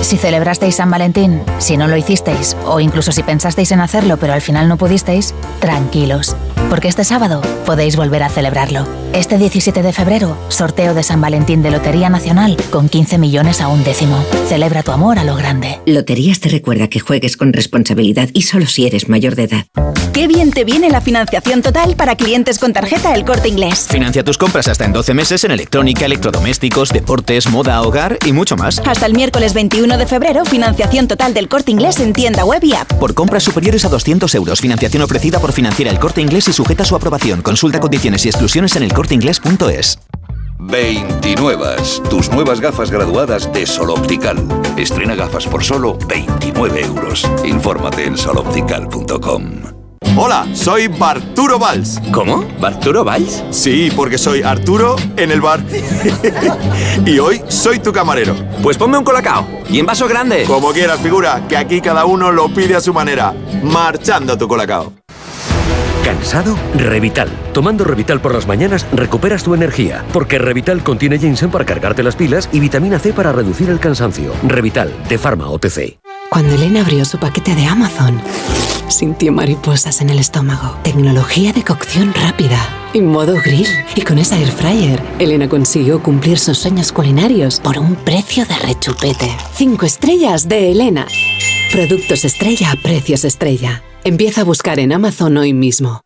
Si celebrasteis San Valentín, si no lo hicisteis, o incluso si pensasteis en hacerlo pero al final no pudisteis, tranquilos, porque este sábado podéis volver a celebrarlo. Este 17 de febrero, sorteo de San Valentín de Lotería Nacional con 15 millones a un décimo. Celebra tu amor a lo grande. Loterías te recuerda que juegues con responsabilidad y solo si eres mayor de edad. Qué bien te viene la financiación total para clientes con tarjeta El Corte Inglés. Financia tus compras hasta en 12 meses en electrónica, electrodomésticos, deportes, moda, hogar y mucho más. Hasta el miércoles 21 de febrero, financiación total del Corte Inglés en tienda web y app. Por compras superiores a 200 euros, financiación ofrecida por Financiera El Corte Inglés y sujeta a su aprobación. Consulta condiciones y exclusiones en elcorteinglés.es. 29. Tus nuevas gafas graduadas de Sol Optical. Estrena gafas por solo 29 euros. Infórmate en soloptical.com. Hola, soy Barturo Valls. ¿Cómo? ¿Barturo Valls? Sí, porque soy Arturo en el bar. y hoy soy tu camarero. Pues ponme un colacao. Y en vaso grande. Como quieras, figura, que aquí cada uno lo pide a su manera. Marchando tu colacao. ¿Cansado? Revital. Tomando Revital por las mañanas recuperas tu energía, porque Revital contiene ginseng para cargarte las pilas y vitamina C para reducir el cansancio. Revital, de Pharma OTC. Cuando Elena abrió su paquete de Amazon, sintió mariposas en el estómago. Tecnología de cocción rápida y modo grill. Y con esa air fryer, Elena consiguió cumplir sus sueños culinarios por un precio de rechupete. Cinco estrellas de Elena. Productos estrella a precios estrella. Empieza a buscar en Amazon hoy mismo.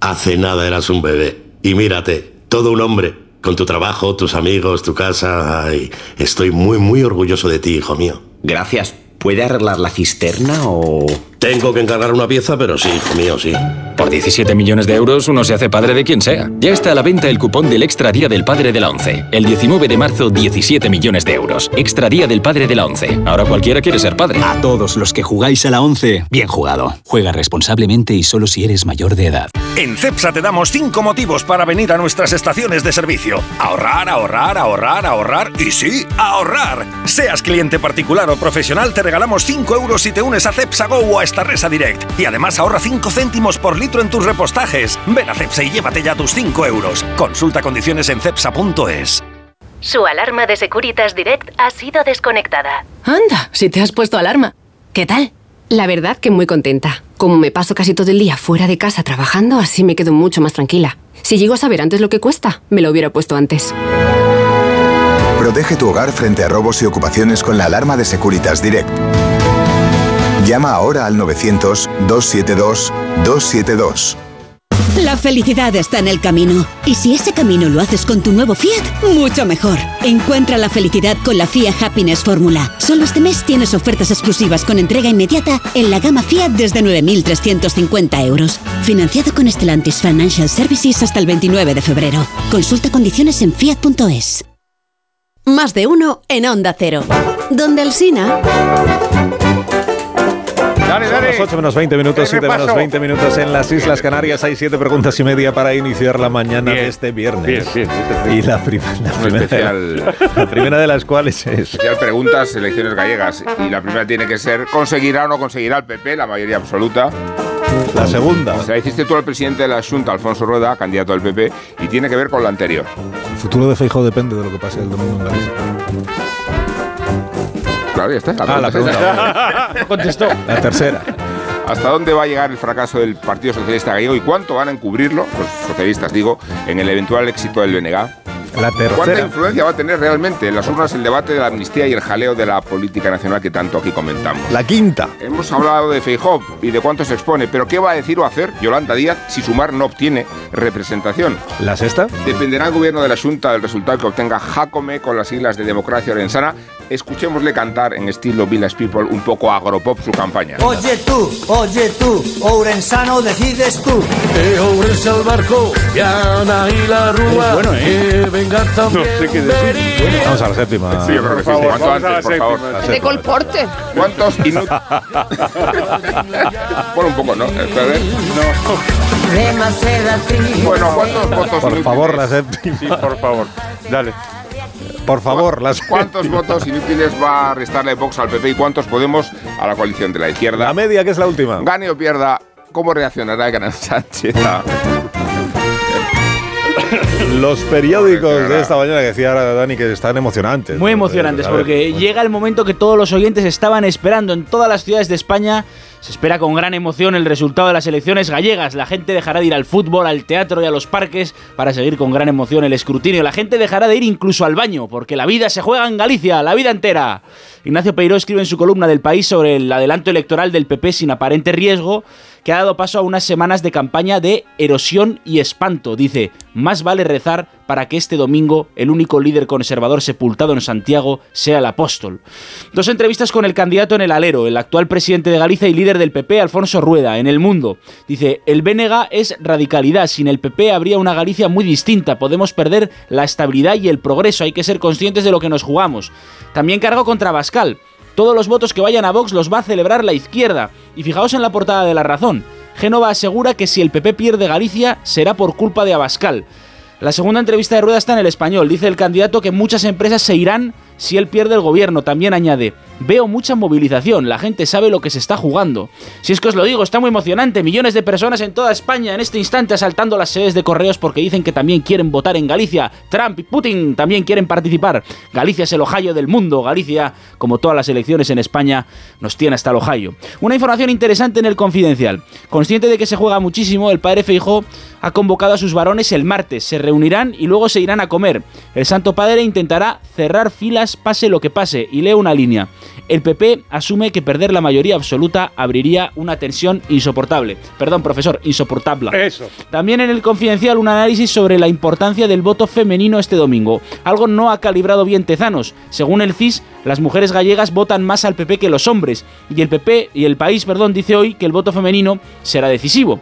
Hace nada eras un bebé. Y mírate, todo un hombre. Con tu trabajo, tus amigos, tu casa. Ay, estoy muy, muy orgulloso de ti, hijo mío. Gracias. ¿Puede arreglar la cisterna o...? Tengo que encargar una pieza, pero sí, hijo mío, sí. Por 17 millones de euros uno se hace padre de quien sea. Ya está a la venta el cupón del Extra Día del Padre de la ONCE. El 19 de marzo, 17 millones de euros. Extra Día del Padre de la ONCE. Ahora cualquiera quiere ser padre. A todos los que jugáis a la ONCE, bien jugado. Juega responsablemente y solo si eres mayor de edad. En CEPSA te damos 5 motivos para venir a nuestras estaciones de servicio. Ahorrar, ahorrar, ahorrar, ahorrar y sí, ahorrar. Seas cliente particular o profesional, te regalamos 5 euros si te unes a CEPSA Go o a Resa Direct. Y además ahorra 5 céntimos por litro en tus repostajes. Ven a CEPSA y llévate ya tus 5 euros. Consulta condiciones en cepsa.es. Su alarma de Securitas Direct ha sido desconectada. Anda, si te has puesto alarma. ¿Qué tal? La verdad que muy contenta. Como me paso casi todo el día fuera de casa trabajando, así me quedo mucho más tranquila. Si llego a saber antes lo que cuesta, me lo hubiera puesto antes. Protege tu hogar frente a robos y ocupaciones con la alarma de Securitas Direct. Llama ahora al 900-272-272. La felicidad está en el camino. Y si ese camino lo haces con tu nuevo Fiat, mucho mejor. Encuentra la felicidad con la Fiat Happiness Fórmula. Solo este mes tienes ofertas exclusivas con entrega inmediata en la gama Fiat desde 9.350 euros. Financiado con Stellantis Financial Services hasta el 29 de febrero. Consulta condiciones en fiat.es. Más de uno en Onda Cero. Donde el Dale, dale. Las 8 menos 20 minutos, 7 menos 20 minutos en las Islas Canarias. Hay 7 preguntas y media para iniciar la mañana Bien. de este viernes. Bien, bien, bien. Y la, prim- la primera, especial- la primera de las cuales es... Especial preguntas, elecciones gallegas. Y la primera tiene que ser, ¿conseguirá o no conseguirá el PP la mayoría absoluta? La segunda. Se la hiciste tú al presidente de la Junta, Alfonso Rueda, candidato del PP, y tiene que ver con la anterior. El futuro de Feijóo depende de lo que pase el domingo en Galicia. Claro, ya está. Ah, la pregunta. No contestó. La tercera. ¿Hasta dónde va a llegar el fracaso del Partido Socialista Gallego y cuánto van a encubrirlo, los socialistas digo, en el eventual éxito del BNG? La ¿Cuánta tercera. influencia va a tener realmente en las urnas el debate de la amnistía y el jaleo de la política nacional que tanto aquí comentamos? La quinta. Hemos hablado de Feijóo y de cuánto se expone, pero ¿qué va a decir o hacer Yolanda Díaz si Sumar no obtiene representación? ¿La sexta? Dependerá el gobierno de la Junta del resultado que obtenga Jacome con las siglas de Democracia Orensana. Escuchémosle cantar en estilo Village People un poco agropop su campaña. Oye tú, oye tú, Ourensano decides tú. Eh, Ourense al barco, Viana y la Rúa. Bueno, ¿eh? Venga también. No sé qué decir. Vamos a la séptima. Sí, yo creo que sí. Por Cuanto favor, antes, por favor. La De colporte. ¿Cuántos inútiles? bueno, un poco, ¿no? Espera, ver. Bueno, ¿cuántos votos Por inútiles? favor, la séptima. Sí, por favor. Dale. Por favor, las ¿Cuántos votos inútiles va a restarle Vox al PP y cuántos Podemos a la coalición de la izquierda? La media, que es la última. Gane o pierda, ¿cómo reaccionará el gran Sánchez? Los periódicos de esta mañana que decía ahora Dani que están emocionantes. Muy emocionantes, porque llega el momento que todos los oyentes estaban esperando en todas las ciudades de España. Se espera con gran emoción el resultado de las elecciones gallegas. La gente dejará de ir al fútbol, al teatro y a los parques para seguir con gran emoción el escrutinio. La gente dejará de ir incluso al baño, porque la vida se juega en Galicia, la vida entera. Ignacio Peiró escribe en su columna del país sobre el adelanto electoral del PP sin aparente riesgo que ha dado paso a unas semanas de campaña de erosión y espanto. Dice, más vale rezar para que este domingo el único líder conservador sepultado en Santiago sea el apóstol. Dos entrevistas con el candidato en el alero, el actual presidente de Galicia y líder del PP, Alfonso Rueda, en El Mundo. Dice, el BNG es radicalidad, sin el PP habría una Galicia muy distinta, podemos perder la estabilidad y el progreso, hay que ser conscientes de lo que nos jugamos. También cargo contra Bascal. Todos los votos que vayan a Vox los va a celebrar la izquierda. Y fijaos en la portada de La Razón. Génova asegura que si el PP pierde Galicia será por culpa de Abascal. La segunda entrevista de Rueda está en el español. Dice el candidato que muchas empresas se irán si él pierde el gobierno. También añade, veo mucha movilización, la gente sabe lo que se está jugando. Si es que os lo digo, está muy emocionante. Millones de personas en toda España en este instante asaltando las sedes de correos porque dicen que también quieren votar en Galicia. Trump y Putin también quieren participar. Galicia es el Ohio del mundo. Galicia, como todas las elecciones en España, nos tiene hasta el Ohio. Una información interesante en el confidencial. Consciente de que se juega muchísimo, el padre Feijó ha convocado a sus varones el martes. Se reunirán y luego se irán a comer. El Santo Padre intentará cerrar filas pase lo que pase y leo una línea. El PP asume que perder la mayoría absoluta abriría una tensión insoportable. Perdón, profesor, insoportable. Eso. También en el confidencial un análisis sobre la importancia del voto femenino este domingo. Algo no ha calibrado bien Tezanos. Según el CIS, las mujeres gallegas votan más al PP que los hombres. Y el PP y el país, perdón, dice hoy que el voto femenino será decisivo.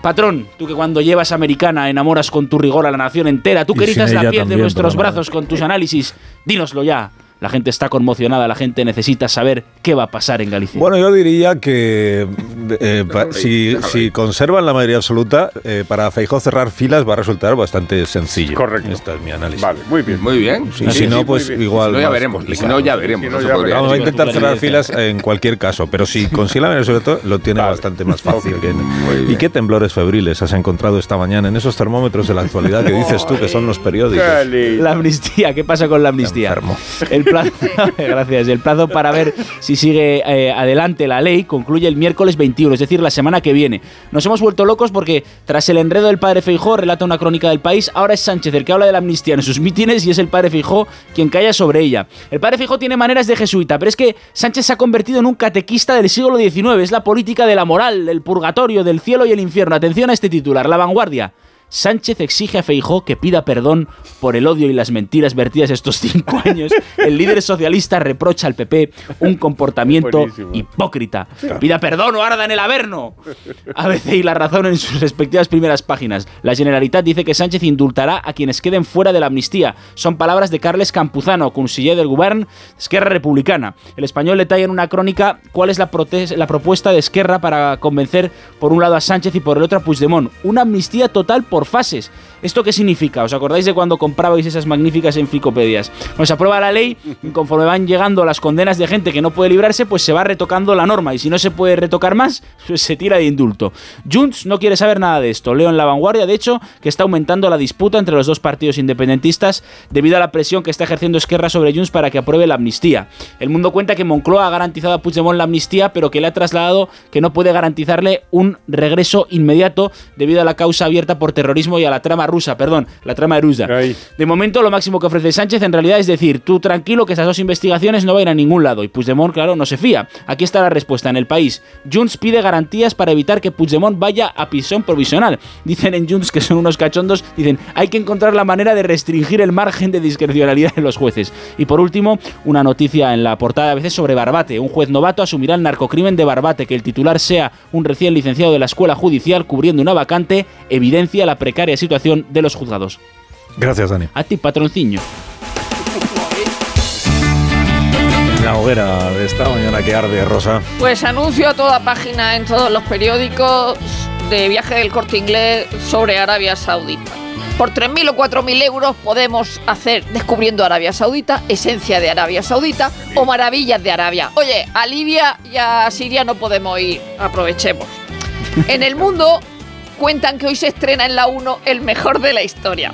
Patrón, tú que cuando llevas americana enamoras con tu rigor a la nación entera, tú que erizas la piel de nuestros brazos con tus análisis, dínoslo ya. La gente está conmocionada, la gente necesita saber qué va a pasar en Galicia. Bueno, yo diría que eh, pa- si, si conservan la mayoría absoluta, eh, para Feijó cerrar filas va a resultar bastante sencillo. Correcto. Este es mi análisis. Vale, muy bien. Muy bien. Y si no, pues igual. Si no, ya veremos. Si no, ya veremos. no Vamos a intentar cerrar filas en cualquier caso, pero si consigue la mayoría absoluta, lo tiene bastante más fácil. que- ¿Y qué temblores febriles has encontrado esta mañana en esos termómetros de la actualidad que dices tú que son los periódicos? La amnistía, ¿qué pasa con la amnistía? El plazo, gracias. El plazo para ver si sigue eh, adelante la ley concluye el miércoles 21, es decir, la semana que viene. Nos hemos vuelto locos porque tras el enredo del padre Feijó, relata una crónica del país, ahora es Sánchez el que habla de la amnistía en sus mítines y es el padre Feijó quien calla sobre ella. El padre Feijó tiene maneras de jesuita, pero es que Sánchez se ha convertido en un catequista del siglo XIX, es la política de la moral, del purgatorio, del cielo y el infierno. Atención a este titular, La Vanguardia. Sánchez exige a Feijó que pida perdón por el odio y las mentiras vertidas estos cinco años. El líder socialista reprocha al PP un comportamiento Buenísimo. hipócrita. Pida perdón o arda en el averno. ABC y La Razón en sus respectivas primeras páginas. La Generalitat dice que Sánchez indultará a quienes queden fuera de la amnistía. Son palabras de Carles Campuzano, conseller del Govern Esquerra Republicana. El español detalla en una crónica cuál es la, la propuesta de Esquerra para convencer por un lado a Sánchez y por el otro a Puigdemont. Una amnistía total por fases. ¿Esto qué significa? ¿Os acordáis de cuando comprabais esas magníficas enciclopedias? Pues se aprueba la ley y conforme van llegando las condenas de gente que no puede librarse, pues se va retocando la norma y si no se puede retocar más, pues se tira de indulto. Junts no quiere saber nada de esto. Leo en la vanguardia, de hecho, que está aumentando la disputa entre los dos partidos independentistas debido a la presión que está ejerciendo Esquerra sobre Junts para que apruebe la amnistía. El mundo cuenta que Moncloa ha garantizado a Puigdemont la amnistía, pero que le ha trasladado que no puede garantizarle un regreso inmediato debido a la causa abierta por terrorismo y a la trama rusa, perdón, la trama rusa. De momento, lo máximo que ofrece Sánchez en realidad es decir, tú tranquilo que esas dos investigaciones no van a ir a ningún lado. Y Puigdemont, claro, no se fía. Aquí está la respuesta en el país. Junts pide garantías para evitar que Puigdemont vaya a prisión provisional. Dicen en Junts que son unos cachondos, dicen, hay que encontrar la manera de restringir el margen de discrecionalidad de los jueces. Y por último, una noticia en la portada a veces sobre Barbate. Un juez novato asumirá el narcocrimen de Barbate, que el titular sea un recién licenciado de la escuela judicial cubriendo una vacante, evidencia la precaria situación de los juzgados. Gracias, Dani. A ti, patronciño. La hoguera de esta mañana que arde, Rosa. Pues anuncio a toda página en todos los periódicos de viaje del corte inglés sobre Arabia Saudita. Por 3.000 o 4.000 euros podemos hacer Descubriendo Arabia Saudita, Esencia de Arabia Saudita o Maravillas de Arabia. Oye, a Libia y a Siria no podemos ir, aprovechemos. En el mundo cuentan que hoy se estrena en la 1 el mejor de la historia.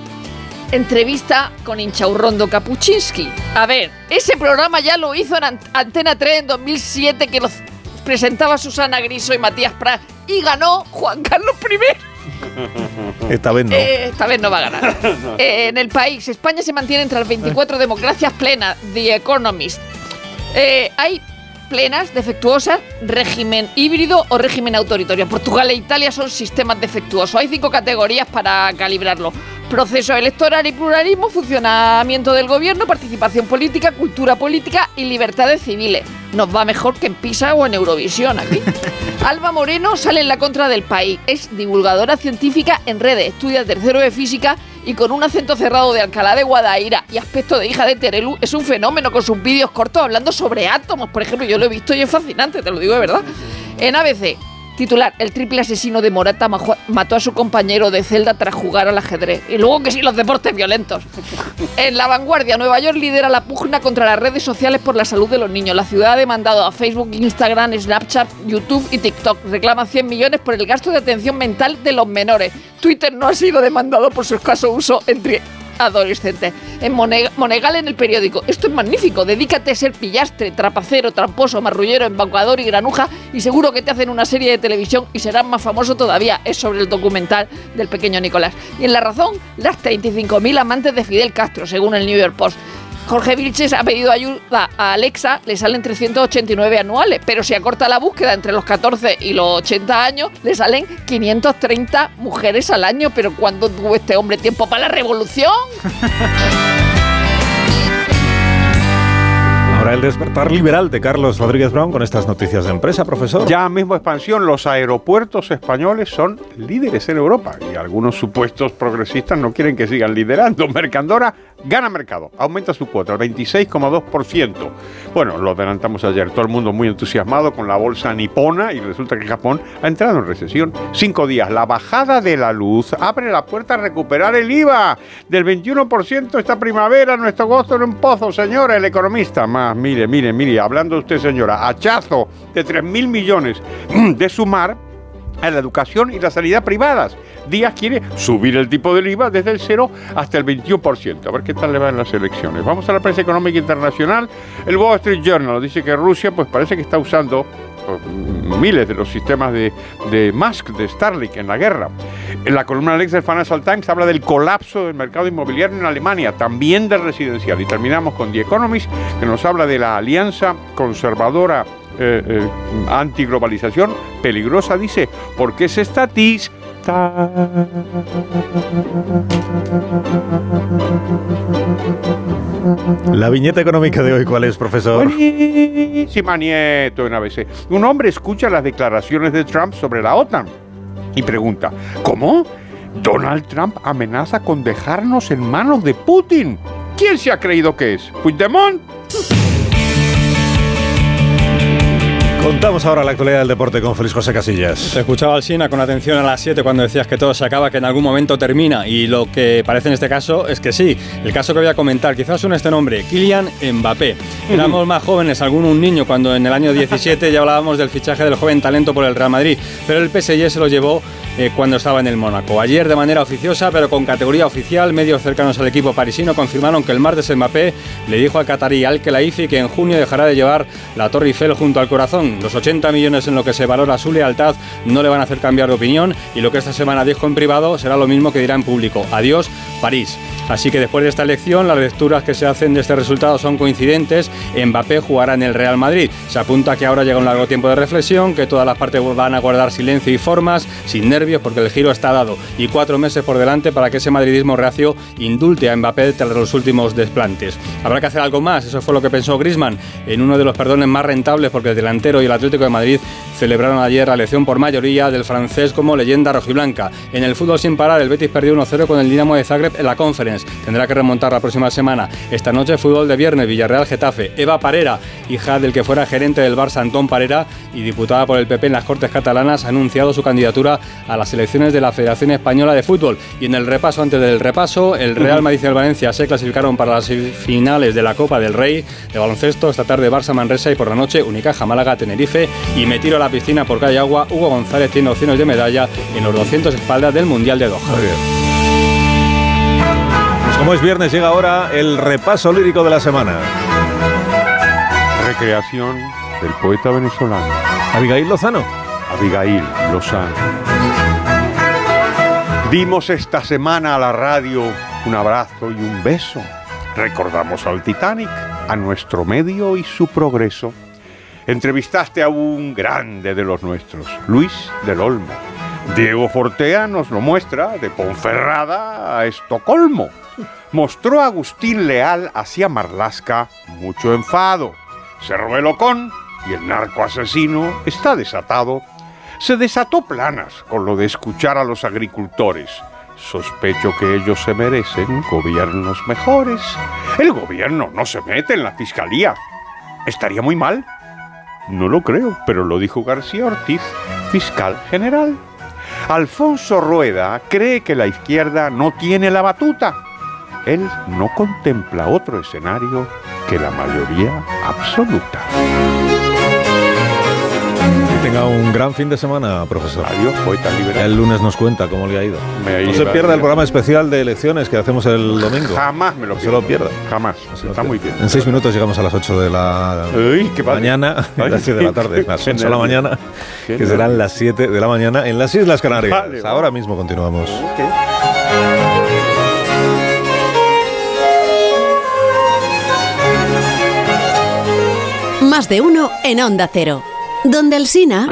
Entrevista con Inchaurrondo Kapuczynski. A ver, ese programa ya lo hizo en Ant- Antena 3 en 2007 que lo presentaba Susana Griso y Matías Prat y ganó Juan Carlos I. Esta vez no. Eh, esta vez no va a ganar. Eh, en el país, España se mantiene entre las 24 democracias plenas, The Economist. Eh, hay plenas, defectuosas, régimen híbrido o régimen autoritario. Portugal e Italia son sistemas defectuosos. Hay cinco categorías para calibrarlo. Proceso electoral y pluralismo, funcionamiento del gobierno, participación política, cultura política y libertades civiles. Nos va mejor que en PISA o en Eurovisión aquí. Alba Moreno sale en la contra del país. Es divulgadora científica en redes, estudia tercero de física y con un acento cerrado de Alcalá de Guadaira y aspecto de hija de Terelu es un fenómeno con sus vídeos cortos hablando sobre átomos. Por ejemplo, yo lo he visto y es fascinante, te lo digo de verdad. En ABC, titular, el triple asesino de Morata mató a su compañero de celda tras jugar al ajedrez. Y luego que sí, los deportes violentos. En la vanguardia, Nueva York lidera la pugna contra las redes sociales por la salud de los niños. La ciudad ha demandado a Facebook, Instagram, Snapchat, YouTube y TikTok. Reclama 100 millones por el gasto de atención mental de los menores. Twitter no ha sido demandado por su escaso uso entre adolescentes. En Moneg- Monegal en el periódico. Esto es magnífico. Dedícate a ser pillastre, trapacero, tramposo, marrullero, embaucador y granuja y seguro que te hacen una serie de televisión y serás más famoso todavía. Es sobre el documental del pequeño Nicolás. Y en La Razón, las 35.000 amantes de Fidel Castro, según el New York Post. Jorge Vilches ha pedido ayuda a Alexa, le salen 389 anuales, pero si acorta la búsqueda entre los 14 y los 80 años, le salen 530 mujeres al año. Pero ¿cuándo tuvo este hombre tiempo para la revolución? Ahora el despertar liberal de Carlos Rodríguez Brown con estas noticias de empresa, profesor. Ya mismo expansión, los aeropuertos españoles son líderes en Europa y algunos supuestos progresistas no quieren que sigan liderando. Mercandora gana mercado, aumenta su cuota al 26,2%. Bueno, lo adelantamos ayer, todo el mundo muy entusiasmado con la bolsa nipona y resulta que Japón ha entrado en recesión. Cinco días, la bajada de la luz abre la puerta a recuperar el IVA del 21% esta primavera. Nuestro gozo en un pozo, señora, el economista. Más, mire, mire, mire, hablando usted, señora, hachazo de 3 mil millones de sumar a la educación y la sanidad privadas. Díaz quiere subir el tipo del IVA desde el 0 hasta el 21%. A ver qué tal le va en las elecciones. Vamos a la prensa económica internacional. El Wall Street Journal dice que Rusia pues parece que está usando pues, miles de los sistemas de, de Musk, de Starlink en la guerra. En la columna Alex del Financial Times habla del colapso del mercado inmobiliario en Alemania, también del residencial. Y terminamos con The Economist, que nos habla de la alianza conservadora eh, eh, antiglobalización peligrosa, dice, porque es estatista. La viñeta económica de hoy, ¿cuál es, profesor? Buenísima nieto en ABC. Un hombre escucha las declaraciones de Trump sobre la OTAN y pregunta, ¿cómo? Donald Trump amenaza con dejarnos en manos de Putin. ¿Quién se ha creído que es? ¿Puigdemont? Contamos ahora la actualidad del deporte con Félix José Casillas. Te escuchaba al Sina con atención a las 7 cuando decías que todo se acaba, que en algún momento termina. Y lo que parece en este caso es que sí. El caso que voy a comentar, quizás suene este nombre, Kylian Mbappé. Éramos más jóvenes, algún un niño, cuando en el año 17 ya hablábamos del fichaje del joven talento por el Real Madrid. Pero el PSG se lo llevó eh, cuando estaba en el Mónaco. Ayer, de manera oficiosa, pero con categoría oficial, medios cercanos al equipo parisino confirmaron que el martes Mbappé le dijo al catarí Al Khelaifi que en junio dejará de llevar la Torre Eiffel junto al corazón. Los 80 millones en lo que se valora su lealtad no le van a hacer cambiar de opinión y lo que esta semana dijo en privado será lo mismo que dirá en público. Adiós, París. Así que después de esta elección, las lecturas que se hacen de este resultado son coincidentes. Mbappé jugará en el Real Madrid. Se apunta que ahora llega un largo tiempo de reflexión, que todas las partes van a guardar silencio y formas, sin nervios, porque el giro está dado. Y cuatro meses por delante para que ese madridismo reacio indulte a Mbappé tras los últimos desplantes. Habrá que hacer algo más, eso fue lo que pensó Grisman en uno de los perdones más rentables, porque el delantero y el Atlético de Madrid celebraron ayer la elección por mayoría del francés como leyenda rojiblanca. En el fútbol sin parar, el Betis perdió 1-0 con el Dinamo de Zagreb en la Conference. Viernes. Tendrá que remontar la próxima semana. Esta noche fútbol de viernes, Villarreal Getafe. Eva Parera, hija del que fuera gerente del Barça Antón Parera y diputada por el PP en las Cortes Catalanas, ha anunciado su candidatura a las elecciones de la Federación Española de Fútbol. Y en el repaso, antes del repaso, el Real Madrid y el Valencia se clasificaron para las finales de la Copa del Rey de baloncesto. Esta tarde Barça Manresa y por la noche Unicaja Málaga Tenerife. Y me tiro a la piscina porque hay agua. Hugo González tiene opciones de medalla en los 200 espaldas del Mundial de Doha. Como es viernes, llega ahora el repaso lírico de la semana. Recreación del poeta venezolano. Abigail Lozano. Abigail Lozano. Dimos esta semana a la radio un abrazo y un beso. Recordamos al Titanic, a nuestro medio y su progreso. Entrevistaste a un grande de los nuestros, Luis del Olmo. Diego Fortea nos lo muestra de Ponferrada a Estocolmo. Mostró a Agustín Leal hacia Marlasca mucho enfado. Cerró el Ocón y el narco asesino está desatado. Se desató planas con lo de escuchar a los agricultores. Sospecho que ellos se merecen gobiernos mejores. El gobierno no se mete en la fiscalía. ¿Estaría muy mal? No lo creo, pero lo dijo García Ortiz, fiscal general. Alfonso Rueda cree que la izquierda no tiene la batuta. Él no contempla otro escenario que la mayoría absoluta. Tenga un gran fin de semana, profesor. Adiós, poeta liberal. El lunes nos cuenta cómo le ha ido. Me no se pierda el programa especial de elecciones que hacemos el domingo. Jamás me lo No se lo pierda. Jamás. Está muy bien. En seis minutos llegamos a las 8 de la Uy, qué padre. mañana, Ay, las 7 de la tarde, las qué 8 de la mañana, Qué que serán las 7 de la mañana en las Islas Canarias. Vale, vale. Ahora mismo continuamos. Más de uno en Onda Cero. Donde el Sina...